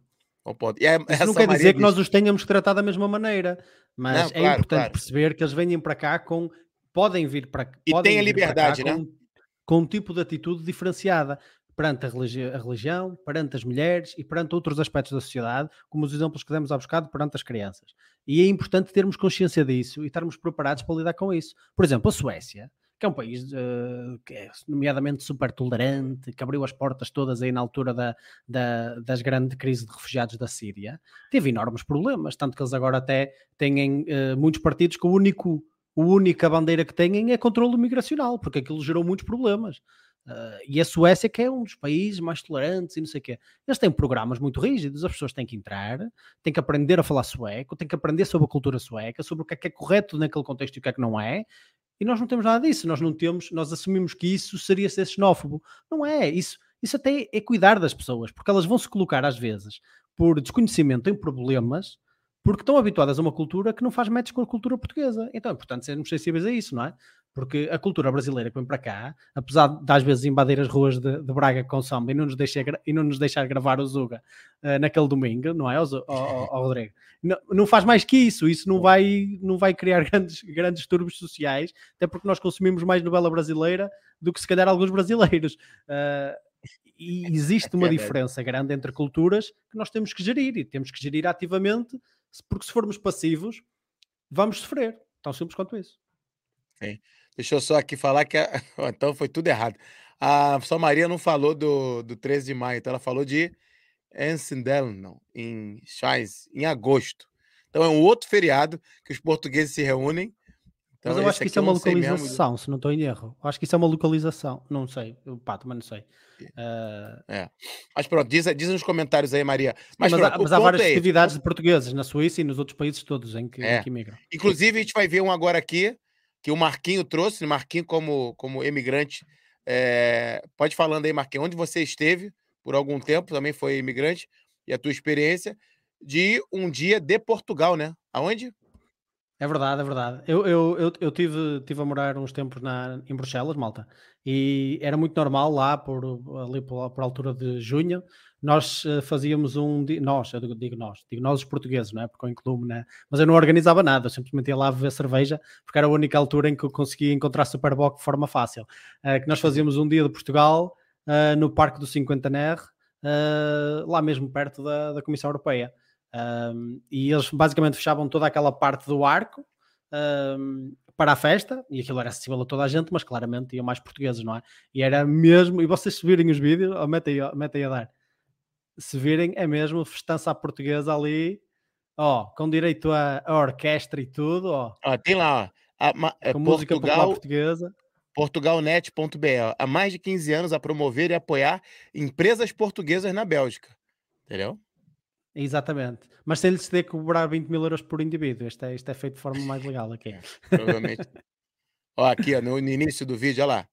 Bom ponto. E é, Isso não quer dizer que nós os tenhamos que tratar da mesma maneira, mas não, é claro, importante claro. perceber que eles venham para cá com. Podem vir para E têm a liberdade, né? Com, com um tipo de atitude diferenciada perante a, religi a, religião, perante as mulheres e perante outros aspectos da sociedade, como os exemplos que demos há bocado perante as crianças. E é importante termos consciência disso e estarmos preparados para lidar com isso. Por exemplo, a Suécia, que é um país uh, que é nomeadamente super tolerante, que abriu as portas todas aí na altura da, da, das grandes crises de refugiados da Síria, teve enormes problemas, tanto que eles agora até têm uh, muitos partidos que o único a única bandeira que têm é controle migracional, porque aquilo gerou muitos problemas. Uh, e a Suécia, que é um dos países mais tolerantes e não sei o quê, eles têm programas muito rígidos, as pessoas têm que entrar, têm que aprender a falar sueco, têm que aprender sobre a cultura sueca, sobre o que é que é correto naquele contexto e o que é que não é, e nós não temos nada disso, nós não temos, nós assumimos que isso seria ser xenófobo. Não é, isso, isso até é cuidar das pessoas, porque elas vão se colocar às vezes por desconhecimento em problemas, porque estão habituadas a uma cultura que não faz match com a cultura portuguesa. Então é importante sermos sensíveis a isso, não é? Porque a cultura brasileira que vem para cá, apesar de às vezes invadir as ruas de, de Braga com samba e não nos deixar, e não nos deixar gravar o Zuga eh, naquele domingo, não é, Zu- ó- ó- ó, Rodrigo? Não, não faz mais que isso, isso não vai, não vai criar grandes, grandes distúrbios sociais, até porque nós consumimos mais novela brasileira do que se calhar alguns brasileiros. Eh, e existe uma diferença grande entre culturas que nós temos que gerir e temos que gerir ativamente, porque se formos passivos, vamos sofrer. Tão simples quanto isso. Sim. Deixa eu só aqui falar que. a- Então foi tudo errado. A São Maria não falou do, do 13 de maio, então ela falou de Ensindelno, em Chais, em agosto. Então é um outro feriado que os portugueses se reúnem. Então, Mas eu acho que isso é uma sei mesmo. localização, se não estou em erro. Eu acho que isso é uma localização. Não sei. Eu, pá, também não sei. Ah, É. Mas pronto, diz, diz nos comentários aí, Maria. Mas, mas, pronto, há, o mas há várias é esse. festividades de portugueses na Suíça e nos outros países todos em que, em É. que imigram. Inclusive, a gente vai ver um agora aqui, que o Marquinho trouxe, Marquinho como, como imigrante. É, Pode falando aí, Marquinho, onde você esteve por algum tempo, também foi imigrante, e a tua experiência de um dia de Portugal, né? Aonde? É verdade, é verdade. Eu, eu, eu, eu tive, tive a morar uns tempos na, em Bruxelas, malta, e era muito normal lá, por, ali por, por altura de junho, nós eh, fazíamos um nós, eu digo, nós, digo nós os portugueses, não é? Porque eu incluo-me, né? Mas eu não organizava nada, eu simplesmente ia lá beber cerveja, porque era a única altura em que eu conseguia encontrar Superboc de forma fácil. Eh, que nós fazíamos um dia de Portugal eh, no Parque do 50NR, eh, lá mesmo perto da, da Comissão Europeia. Um, e eles basicamente fechavam toda aquela parte do arco um, para a festa, e aquilo era acessível a toda a gente, mas claramente iam mais portugueses, não é? E era mesmo, e vocês se virem os vídeos, oh, aí, oh, mete aí a dar, se virem, é mesmo festança à portuguesa ali, ó, com direito a, a orquestra e tudo, ó, Ó, tem lá, ó, a, ma- é com música Portugal, portuguesa. portugalnet.br. Há mais de 15 anos a promover e apoiar empresas portuguesas na Bélgica. Entendeu? Exatamente, mas sem lhes ter que cobrar 20 mil euros por indivíduo, isto é, isto é feito de forma mais legal aqui. Provavelmente. ó, aqui, ó, no, no início do vídeo, olha lá.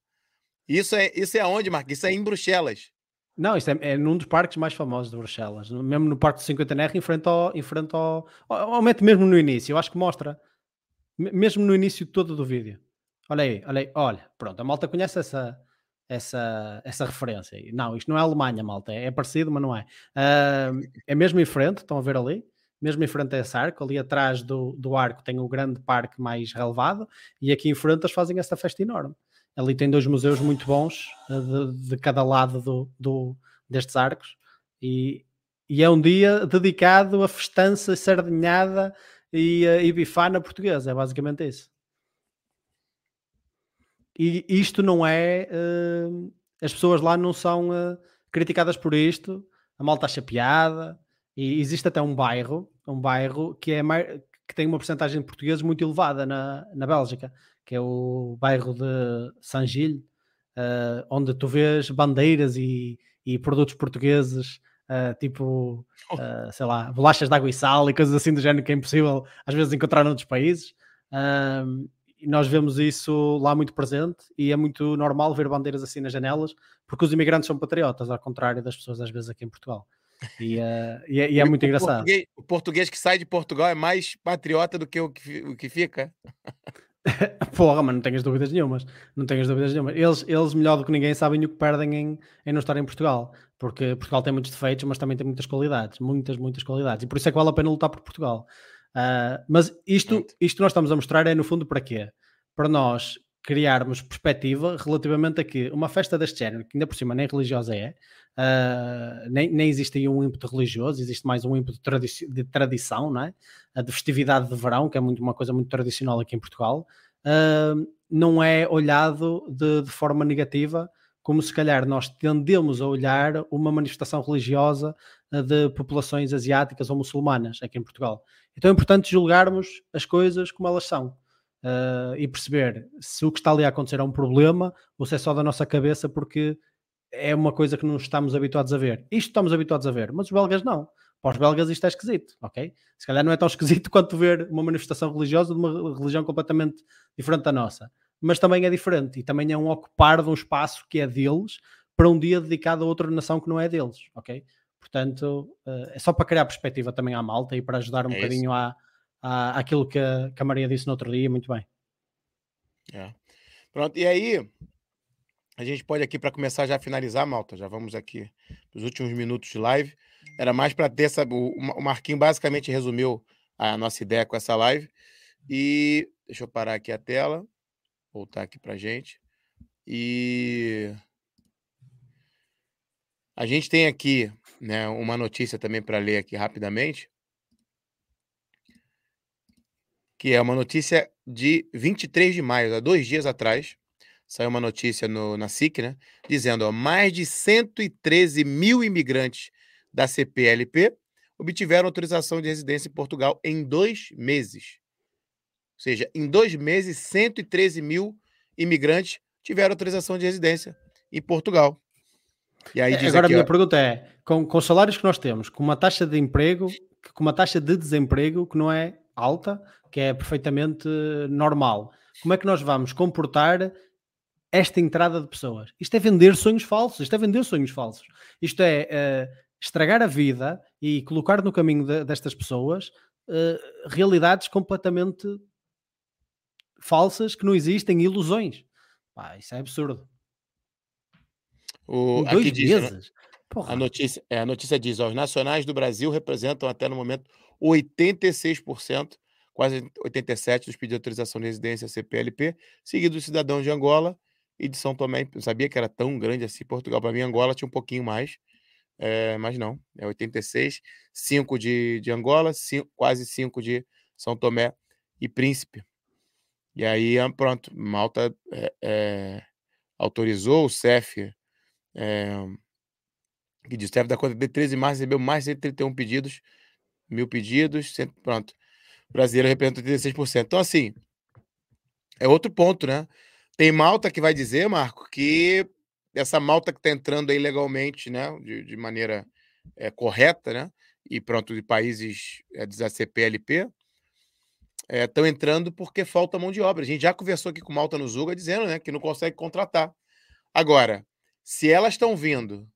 Isso é, isso é aonde, Marcos? Isso é em Bruxelas. Não, isto é, é num dos parques mais famosos de Bruxelas, mesmo no Parque do 50NR, em frente ao, em frente ao, ao, ao mete mesmo no início, eu acho que mostra, me- mesmo no início todo do vídeo. Olha aí, olha aí, olha, pronto, a malta conhece essa, essa, essa referência. Não, isto não é Alemanha, malta, é, é parecido, mas não é. Ah, é mesmo em frente, estão a ver ali, mesmo em frente a esse arco, ali atrás do, do arco tem o grande parque mais relevado, e aqui em frente eles fazem esta festa enorme. Ali tem dois museus muito bons eh, de, de cada lado do, do- destes arcos e, e é um dia dedicado a festança, sardinhada e, e bifana portuguesa, é basicamente isso. E isto não é. eh, as pessoas lá não são eh, criticadas por isto, a malta chapeada, e existe até um bairro, um bairro que, é que tem uma porcentagem de portugueses muito elevada na, na Bélgica, que é o bairro de Saint-Gilles, eh, onde tu vês bandeiras e, e produtos portugueses, eh, tipo, eh, sei lá, bolachas de água e sal e coisas assim do género que é impossível às vezes encontrar noutros países. E nós vemos isso lá muito presente e é muito normal ver bandeiras assim nas janelas, porque os imigrantes são patriotas, ao contrário das pessoas às vezes aqui em Portugal. E, eh, e é, e é muito o engraçado. Português, o português que sai de Portugal é mais patriota do que o que, o que fica. Porra, mas não tenhas dúvidas nenhumas. Não tenhas dúvidas nenhumas. Eles, eles, melhor do que ninguém, sabem o que perdem em, em não estar em Portugal. Porque Portugal tem muitos defeitos, mas também tem muitas qualidades. Muitas, muitas qualidades. E por isso é que vale a pena lutar por Portugal. Ah, mas isto, isto nós estamos a mostrar é, no fundo, para quê? Para nós criarmos perspectiva relativamente a que uma festa deste género, que ainda por cima nem religiosa é, ah, nem, nem existe um ímpeto religioso, existe mais um ímpeto de, de tradição, não é? A de festividade de verão, que é muito, uma coisa muito tradicional aqui em Portugal, ah, não é olhado de, de forma negativa, como se calhar nós tendemos a olhar uma manifestação religiosa ah, de populações asiáticas ou muçulmanas aqui em Portugal. Então é importante julgarmos as coisas como elas são. ah, e perceber se o que está ali a acontecer é um problema ou se é só da nossa cabeça porque é uma coisa que não estamos habituados a ver. Isto estamos habituados a ver, mas os belgas não. Para os belgas isto é esquisito, ok? Se calhar não é tão esquisito quanto ver uma manifestação religiosa de uma religião completamente diferente da nossa. Mas também é diferente e também é um ocupar de um espaço que é deles para um dia dedicado a outra nação que não é deles, ok? Portanto, uh, é só para criar perspectiva também à malta e para ajudar um É bocadinho à, à, àquilo que a, que a Maria disse no outro dia. Muito bem. É. Pronto, e aí a gente pode aqui para começar já a finalizar, malta. Já vamos aqui nos últimos minutos de live. Era mais para ter essa. O, o Marquinho basicamente resumiu a nossa ideia com essa live. E deixa eu parar aqui a tela, voltar aqui para gente. E a gente tem aqui né, uma notícia também para ler aqui rapidamente. Que é uma notícia de 23 de maio, há dois dias atrás. Saiu uma notícia no, na SIC, né? Dizendo: ó, mais de 113 mil imigrantes da CPLP obtiveram autorização de residência em Portugal em dois meses. Ou seja, em dois meses, 113 mil imigrantes tiveram autorização de residência em Portugal. E aí Agora aqui, a minha ó, pergunta é: com, com os salários que nós temos, com uma taxa de emprego, com uma taxa de desemprego que não é alta, que é perfeitamente normal, como é que nós vamos comportar esta entrada de pessoas? Isto é vender sonhos falsos, isto é vender sonhos falsos. Isto é uh, estragar a vida e colocar no caminho de, destas pessoas uh, realidades completamente falsas que não existem, ilusões. Pá, isso é absurdo. O, dois diz, meses? Né? A notícia, é, a notícia diz: ó, os nacionais do Brasil representam até no momento 86%, quase 87% dos pedidos de autorização de residência CPLP, seguido dos cidadãos de Angola e de São Tomé. Eu sabia que era tão grande assim Portugal. Para mim, Angola tinha um pouquinho mais, é, mas não. É 86, 5 de, de Angola, 5, quase 5 de São Tomé e Príncipe. E aí, pronto, Malta é, é, autorizou o CEF, que diz, o CEF da conta de 13 de março recebeu mais de 131 pedidos, mil pedidos, pronto. O brasileiro representa 36%. Então, assim, é outro ponto, né? Tem Malta que vai dizer, Marco, que essa Malta que está entrando aí legalmente, né, de, de maneira é, correta, né, e pronto, de países é, da CPLP, estão é, entrando porque falta mão de obra. A gente já conversou aqui com Malta no Zuga dizendo né, que não consegue contratar. Agora, se elas estão vindo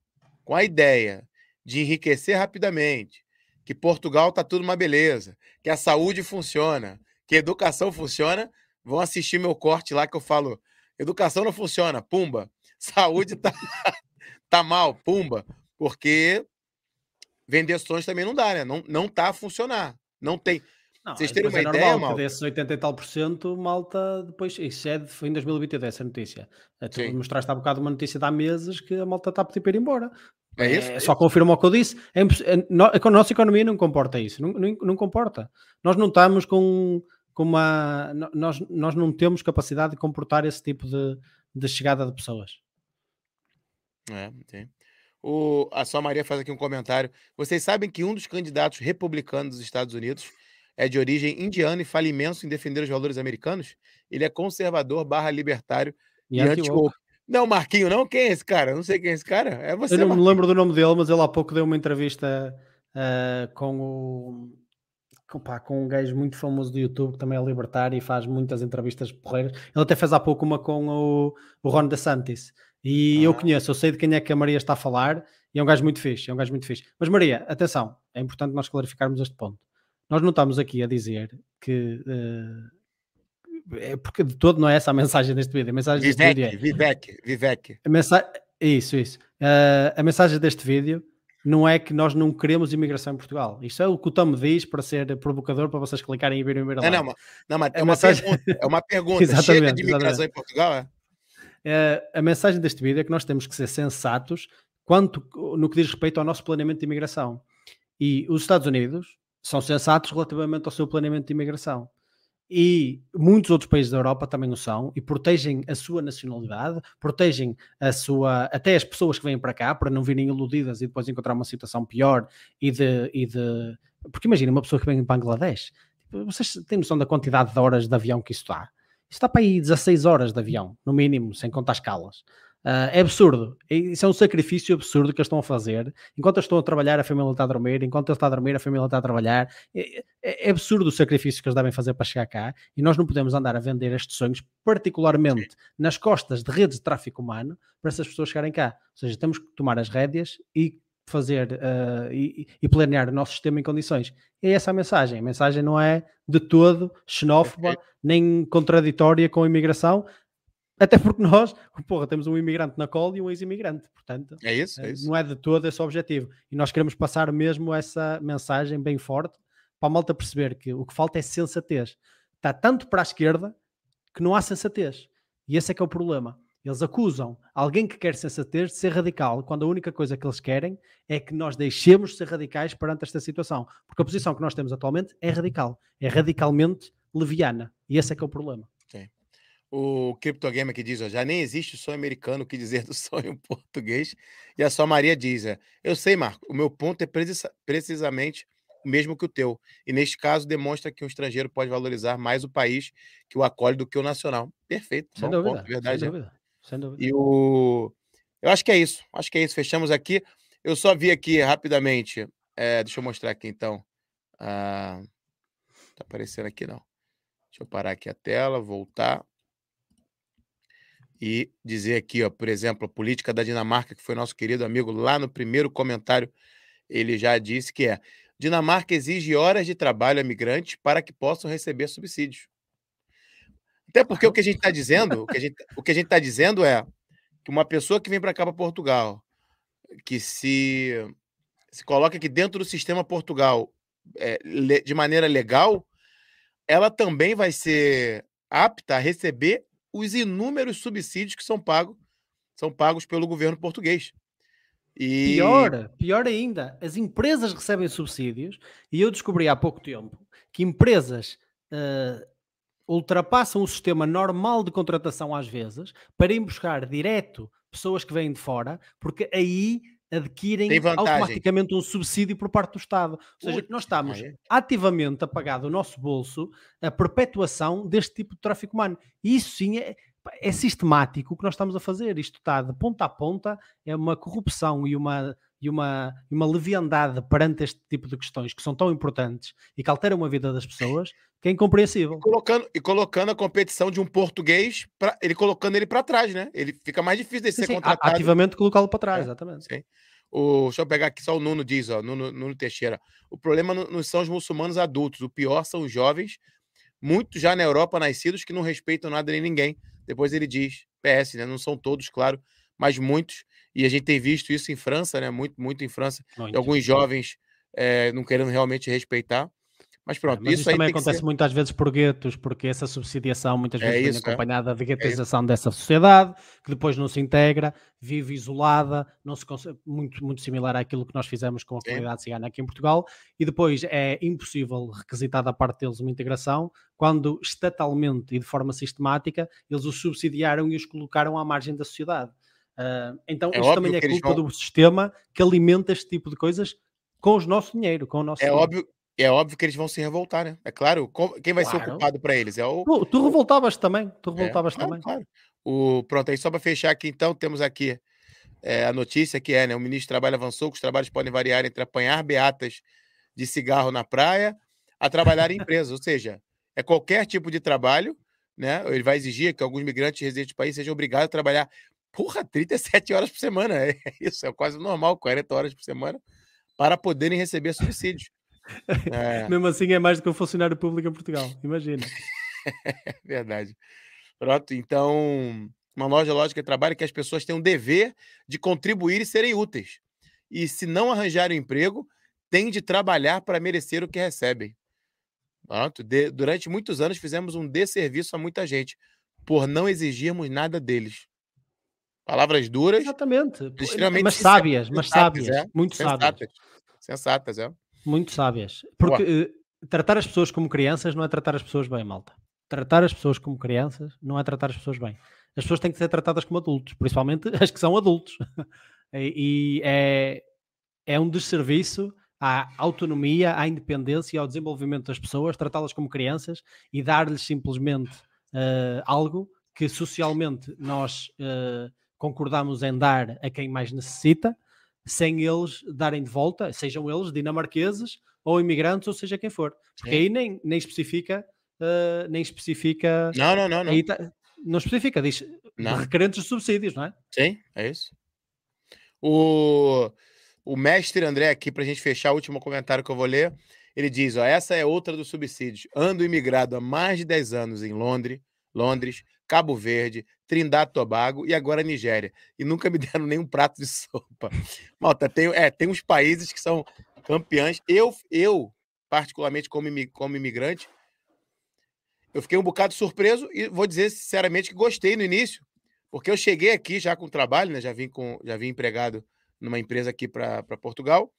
com a ideia de enriquecer rapidamente, que Portugal está tudo uma beleza, que a saúde funciona, que a educação funciona, vão assistir meu corte lá que eu falo: educação não funciona, pumba. Saúde tá, tá mal, pumba. Porque vender sonhos também não dá, né? Não, não tá a funcionar. Não tem. Não, Vocês terem uma é ideia, normal, malta? desses 80 e tal por cento, malta depois, isso é, foi em 2022 essa notícia. É, tu mostraste há bocado uma notícia de há meses que a malta está a pedir para ir embora. É, isso, é, é só confirma o que eu disse. É, a nossa economia não comporta isso, não, não, não comporta. Nós não estamos com, com uma. Nós, nós não temos capacidade de comportar esse tipo de, de chegada de pessoas. É, tem. O, a sua Maria faz aqui um comentário. Vocês sabem que um dos candidatos republicanos dos Estados Unidos é de origem indiana e fala imenso em defender os valores americanos. Ele é conservador barra libertário e, e Não, Marquinho, não? Quem é esse cara? não sei quem é esse cara. É você, Eu não Marquinho. me lembro do nome dele, mas ele há pouco deu uma entrevista uh, com o... Com, pá, com um gajo muito famoso do YouTube que também é libertário e faz muitas entrevistas porreiras. Ele até fez há pouco uma com o, o Ron DeSantis. E ah. eu conheço, eu sei de quem é que a Maria está a falar e é um gajo muito fixe, é um gajo muito fixe. Mas Maria, atenção, é importante nós clarificarmos este ponto. Nós não estamos aqui a dizer que. Uh, é porque de todo não é essa a mensagem deste vídeo. A mensagem Vivek, deste vídeo é, Vivek, Vivek. A mensa isso, isso. Uh, a mensagem deste vídeo não é que nós não queremos imigração em Portugal. Isto é o que o Tom diz para ser provocador para vocês clicarem e virem ver Não, não, não, mas é, uma mensagem... pergunta. É uma pergunta. Chega de imigração exatamente. em Portugal, é? Uh, a mensagem deste vídeo é que nós temos que ser sensatos quanto no que diz respeito ao nosso planeamento de imigração. E os Estados Unidos são sensatos relativamente ao seu planeamento de imigração. E muitos outros países da Europa também o são e protegem a sua nacionalidade, protegem a sua, até as pessoas que vêm para cá para não virem iludidas e depois encontrar uma situação pior e de. E de... Porque imagina uma pessoa que vem de Bangladesh, tipo, vocês têm noção da quantidade de horas de avião que isso está? Isso está para aí 16 horas de avião, no mínimo, sem contar escalas. Uh, é absurdo. Isso é um sacrifício absurdo que eles estão a fazer. Enquanto eles estão a trabalhar, a família está a dormir. Enquanto ele está a dormir, a família está a trabalhar. É, é, é, absurdo o sacrifício que eles devem fazer para chegar cá. E nós não podemos andar a vender estes sonhos, particularmente nas costas de redes de tráfico humano, para essas pessoas chegarem cá. Ou seja, temos que tomar as rédeas e fazer uh, e, e, planear o nosso sistema em condições. É essa a mensagem. A mensagem não é de todo xenófoba, nem contraditória com a imigração, até porque nós, porra, temos um imigrante na cola e um ex-imigrante, portanto, é isso, é eh, isso. não é de todo esse objetivo. E nós queremos passar mesmo essa mensagem bem forte para a malta perceber que o que falta é sensatez. Está tanto para a esquerda que não há sensatez. E esse é que é o problema. Eles acusam alguém que quer sensatez de ser radical, quando a única coisa que eles querem é que nós deixemos de ser radicais perante esta situação. Porque a posição que nós temos atualmente é radical, é radicalmente leviana. E esse é que é o problema. O Cryptogame aqui diz: ó, já nem existe sonho americano, o que dizer do sonho português. E a sua Maria diz: é, Eu sei, Marco, o meu ponto é precisa, precisamente o mesmo que o teu. E neste caso, demonstra que um estrangeiro pode valorizar mais o país que o acolhe do que o nacional. Perfeito. Sem dúvida, ponto, verdade. Sem dúvida, sem dúvida. E o. Eu acho que é isso. Acho que é isso. Fechamos aqui. Eu só vi aqui rapidamente. É, deixa eu mostrar aqui então. Ah, tá aparecendo aqui não. Deixa eu parar aqui a tela, voltar e dizer aqui, ó, por exemplo, a política da Dinamarca, que foi nosso querido amigo lá no primeiro comentário, ele já disse que é: Dinamarca exige horas de trabalho a migrantes para que possam receber subsídios. Até porque o que a gente está dizendo, o que a gente, o que a gente está dizendo é que uma pessoa que vem para cá para Portugal, que se se coloca aqui dentro do sistema Portugal é, de maneira legal, ela também vai ser apta a receber os inúmeros subsídios que são pagos são pagos pelo governo português. E... Pior, pior ainda, as empresas recebem subsídios e eu descobri há pouco tempo que empresas uh, ultrapassam o sistema normal de contratação às vezes para ir buscar direto pessoas que vêm de fora, porque aí adquirem automaticamente um subsídio por parte do Estado. Ou seja, nós estamos ativamente a pagar do nosso bolso a perpetuação deste tipo de tráfico humano. E isso sim é, é sistemático o que nós estamos a fazer. Isto está de ponta a ponta, é uma corrupção e uma, e uma, e uma leviandade perante este tipo de questões que são tão importantes e que alteram a vida das pessoas que é incompreensível. E colocando, e colocando a competição de um português, pra, ele colocando ele para trás, né? Ele fica mais difícil de ser sim, contratado. Ativamente colocá-lo para trás, é, exatamente. Sim. O, deixa eu pegar aqui só o Nuno diz, ó, Nuno, Nuno Teixeira. O problema não são os muçulmanos adultos, o pior são os jovens, muitos já na Europa nascidos que não respeitam nada nem ninguém. Depois ele diz, PS, né? Não são todos, claro, mas muitos. E a gente tem visto isso em França, né? Muito, muito em França. Muito. Alguns jovens é, não querendo realmente respeitar. Mas é, pronto, mas isso, isso também acontece ser... muitas vezes por guetos, porque essa subsidiação muitas é vezes é isso, vem acompanhada é. de guetização é dessa sociedade, que depois não se integra, vive isolada, não se consegue, muito, muito similar àquilo que nós fizemos com a comunidade cigana aqui em Portugal, e depois é impossível requisitar da parte deles uma integração, quando estatalmente e de forma sistemática eles os subsidiaram e os colocaram à margem da sociedade. Uh, então, é isto também é culpa vão... do sistema que alimenta este tipo de coisas com o nosso dinheiro, com o nosso É dinheiro. óbvio, é óbvio que eles vão se revoltar, né? É claro. Quem vai claro. ser ocupado para eles? É o... Tu, tu revoltavas também. Tu revoltavas é, também. Claro. O, pronto, aí só para fechar aqui, então, temos aqui é, a notícia que é, né? O ministro do Trabalho avançou que os trabalhos podem variar entre apanhar beatas de cigarro na praia a trabalhar em empresas. Ou seja, é qualquer tipo de trabalho, né? Ele vai exigir que alguns migrantes residentes do país sejam obrigados a trabalhar, porra, 37 horas por semana. É isso, é quase normal, 40 horas por semana, para poderem receber subsídios. É. Mesmo assim é mais do que um funcionário público em Portugal, imagina. Verdade. Pronto, então, uma loja lógica de trabalho é que as pessoas têm um dever de contribuir e serem úteis. E se não arranjarem emprego, têm de trabalhar para merecer o que recebem. Pronto, de, durante muitos anos fizemos um desserviço a muita gente por não exigirmos nada deles. Palavras duras. Exatamente. Extremamente mas sábias, mas sábias. É? Muito sensatas. sábias. Sensatas, é. Muito sábias. Porque uh, tratar as pessoas como crianças não é tratar as pessoas bem, malta. Tratar as pessoas como crianças não é tratar as pessoas bem. As pessoas têm que ser tratadas como adultos, principalmente as que são adultos. e, e é, é um desserviço à autonomia, à independência e ao desenvolvimento das pessoas, tratá-las como crianças e dar-lhes simplesmente uh, algo que socialmente nós uh, concordamos em dar a quem mais necessita, sem eles darem de volta, sejam eles dinamarqueses ou imigrantes, ou seja quem for. Porque aí nem, nem especifica, uh, nem especifica. Não, não, não. Não, tá, não especifica, diz não. requerentes de subsídios, não é? Sim, é isso. O, o mestre André aqui, para a gente fechar o último comentário que eu vou ler, ele diz: ó, essa é outra dos subsídios. Ando imigrado há mais de 10 anos em Londres, Londres, Cabo Verde, Trindade Tobago e agora Nigéria. E nunca me deram nenhum prato de sopa. Malta, tem, é, tem uns países que são campeões. Eu, eu particularmente como, como imigrante, eu fiquei um bocado surpreso e vou dizer sinceramente que gostei no início, porque eu cheguei aqui já com trabalho, né? Já vim com, já vim empregado numa empresa aqui para Portugal.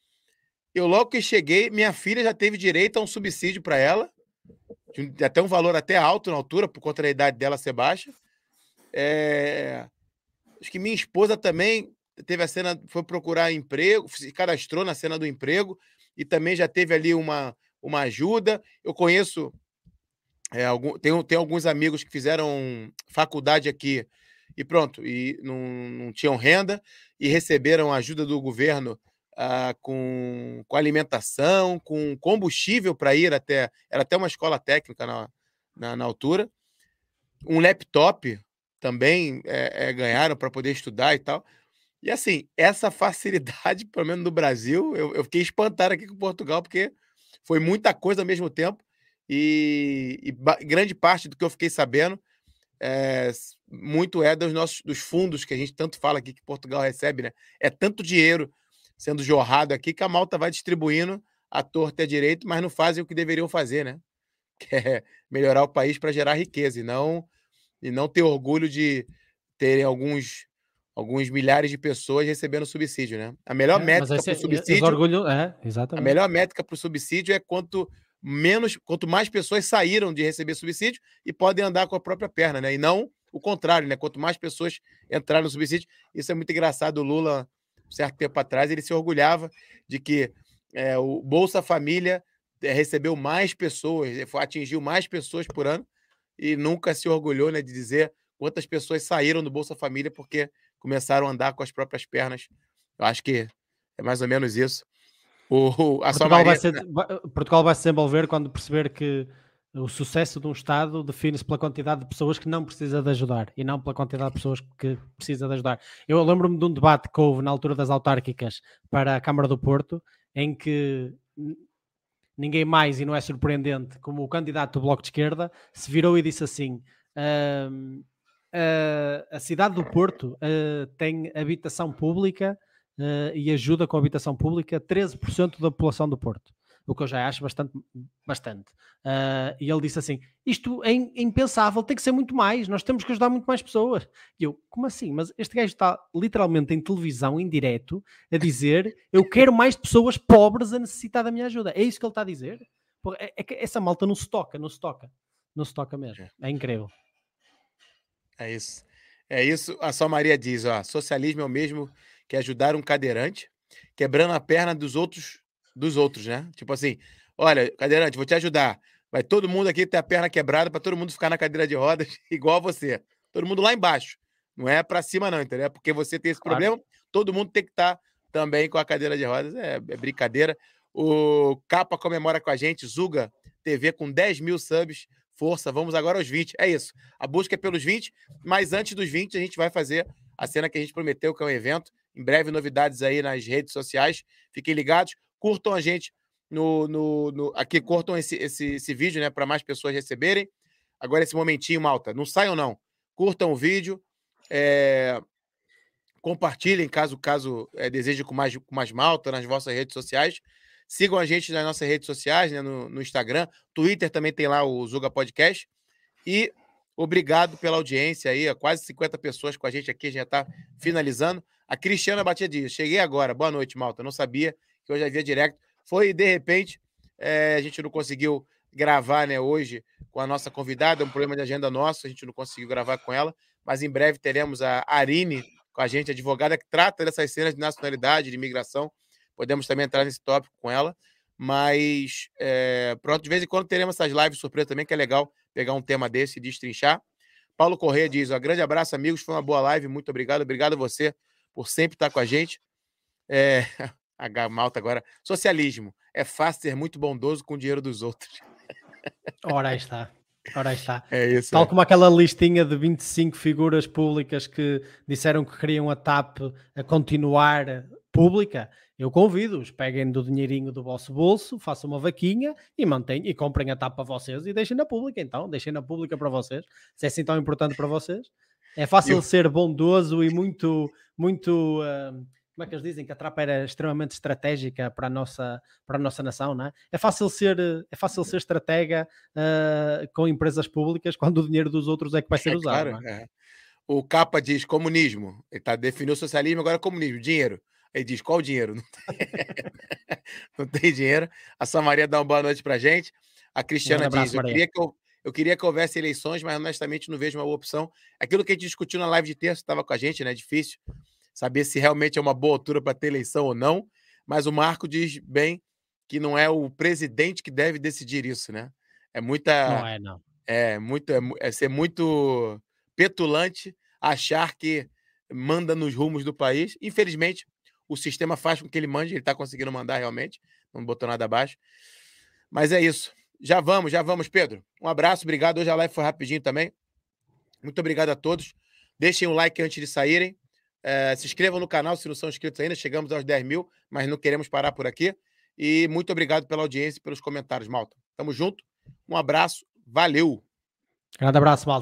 Eu logo que cheguei, minha filha já teve direito a um subsídio para ela, até um valor até alto na altura, por conta da idade dela ser baixa. É... Acho que minha esposa também teve a cena, foi procurar emprego, se cadastrou na cena do emprego e também já teve ali uma, uma ajuda. Eu conheço, é, algum, tem, tem alguns amigos que fizeram faculdade aqui e pronto, e não, não tinham renda e receberam ajuda do governo ah, com, com alimentação, com combustível para ir até. Era até uma escola técnica na, na, na altura. Um laptop também é, é, ganharam para poder estudar e tal. E assim, essa facilidade, pelo menos no Brasil, eu, eu, fiquei espantado aqui com Portugal, porque foi muita coisa ao mesmo tempo. E, e grande parte do que eu fiquei sabendo é, muito é dos nossos dos fundos que a gente tanto fala aqui que Portugal recebe, né? É tanto dinheiro sendo jorrado aqui que a malta vai distribuindo a torta e a direito, mas não fazem o que deveriam fazer, né? Que é melhorar o país para gerar riqueza e não e não ter orgulho de terem alguns alguns milhares de pessoas recebendo subsídio, né? A melhor é, métrica para o subsídio, orgulho, é, exatamente. A melhor métrica para o subsídio é quanto menos, quanto mais pessoas saíram de receber subsídio e podem andar com a própria perna, né? E não o contrário, né? Quanto mais pessoas entraram no subsídio, isso é muito engraçado. O Lula, certo tempo atrás, ele se orgulhava de que é, o Bolsa Família é, recebeu mais pessoas, atingiu mais pessoas por ano e nunca se orgulhou, né, de dizer quantas pessoas saíram do Bolsa Família porque começaram a andar com as próprias pernas. Eu acho que é mais ou menos isso. O, Portugal, Maria... vai ser, Portugal vai se desenvolver quando perceber que o sucesso de um Estado define-se pela quantidade de pessoas que não precisa de ajudar e não pela quantidade de pessoas que precisa de ajudar. Eu lembro-me de um debate que houve na altura das autárquicas para a Câmara do Porto, em que ninguém mais, e não é surpreendente, como o candidato do Bloco de Esquerda, se virou e disse assim: uh, uh, a cidade do Porto uh, tem habitação pública uh, e ajuda com a habitação pública 13% da população do Porto. O que eu já acho bastante. bastante. Uh, e ele disse assim: Isto é impensável, tem que ser muito mais, nós temos que ajudar muito mais pessoas. E eu, como assim? Mas este gajo está literalmente em televisão, em direto, a dizer: Eu quero mais pessoas pobres a necessitar da minha ajuda. É isso que ele está a dizer? É, é que essa malta não se toca, não se toca. Não se toca mesmo. É, é incrível. É isso. É isso. A Só Maria diz: ó, socialismo é o mesmo que ajudar um cadeirante, quebrando a perna dos outros, dos outros, né? Tipo assim, olha, cadeirante, vou te ajudar. Vai todo mundo aqui ter a perna quebrada para todo mundo ficar na cadeira de rodas igual a você. Todo mundo lá embaixo. Não é para cima não, entendeu? É porque você tem esse claro. problema, todo mundo tem que estar tá também com a cadeira de rodas. É, é, brincadeira. O Capa comemora com a gente, Zuga TV com 10 mil subs. Força, vamos agora aos 20. É isso. A busca é pelos 20, mas antes dos 20 a gente vai fazer a cena que a gente prometeu, que é um evento. Em breve, novidades aí nas redes sociais. Fiquem ligados, curtam a gente no, no, no aqui, curtam esse, esse, esse vídeo, né, para mais pessoas receberem. Agora, esse momentinho, malta, não saiam não. Curtam o vídeo, é, compartilhem caso caso é, desejem com mais, com mais malta nas vossas redes sociais. Sigam a gente nas nossas redes sociais, né, no, no Instagram, Twitter também tem lá o Zuga Podcast. E obrigado pela audiência aí, quase 50 pessoas com a gente aqui, a gente já está finalizando. A Cristiana Batia Dias, cheguei agora. Boa noite, Malta. Não sabia que hoje havia direto. Foi, de repente, é, a gente não conseguiu gravar né, hoje com a nossa convidada, é um problema de agenda nosso, a gente não conseguiu gravar com ela, mas em breve teremos a Arine com a gente, advogada que trata dessas cenas de nacionalidade, de imigração. Podemos também entrar nesse tópico com ela. Mas é, pronto, de vez em quando teremos essas lives surpresa também, que é legal pegar um tema desse e destrinchar. Paulo Corrêa diz: ó, grande abraço, amigos. Foi uma boa live, muito obrigado. Obrigado a você por sempre estar com a gente. É, a malta agora. Socialismo. É fácil ser muito bondoso com o dinheiro dos outros. Ora aí está. Ora aí está. É isso. Tal é. como aquela listinha de 25 figuras públicas que disseram que queriam a TAP a continuar pública, eu convido-os, peguem do dinheirinho do vosso bolso, façam uma vaquinha e mantenham e comprem a TAP para vocês e deixem na pública, então, deixem na pública para vocês, se é assim tão importante para vocês. É fácil Eu- ser bondoso e muito, muito, ah, como é que eles dizem que a TAP era extremamente estratégica para a nossa, para a nossa nação, não é? É fácil ser, é fácil ser estratega ah, com empresas públicas quando o dinheiro dos outros é que vai ser É usado. claro, é? é. O capa diz comunismo. Ele tá, definiu socialismo, agora é comunismo. Dinheiro. Ele diz qual o dinheiro? Não tem, não tem dinheiro. A Samaria dá uma boa noite pra gente. A Cristiana abraço, diz: eu queria, que eu, eu queria que houvesse eleições, mas honestamente não vejo uma boa opção. Aquilo que a gente discutiu na live de terça estava com a gente, né? Difícil saber se realmente é uma boa altura para ter eleição ou não. Mas o Marco diz bem que não é o presidente que deve decidir isso, né? É muita. Não é, não. É muito é, é ser muito petulante achar que manda nos rumos do país. Infelizmente, o sistema faz com que ele mande, ele está conseguindo mandar realmente, não botou nada abaixo. Mas é isso. Já vamos, já vamos, Pedro. Um abraço, obrigado. Hoje a live foi rapidinho também. Muito obrigado a todos. Deixem um like antes de saírem. Eh, se inscrevam no canal se não são inscritos ainda. Chegamos aos 10 mil, mas não queremos parar por aqui. E muito obrigado pela audiência e pelos comentários, Malta. Tamo junto. Um abraço. Valeu! Grande abraço, malta.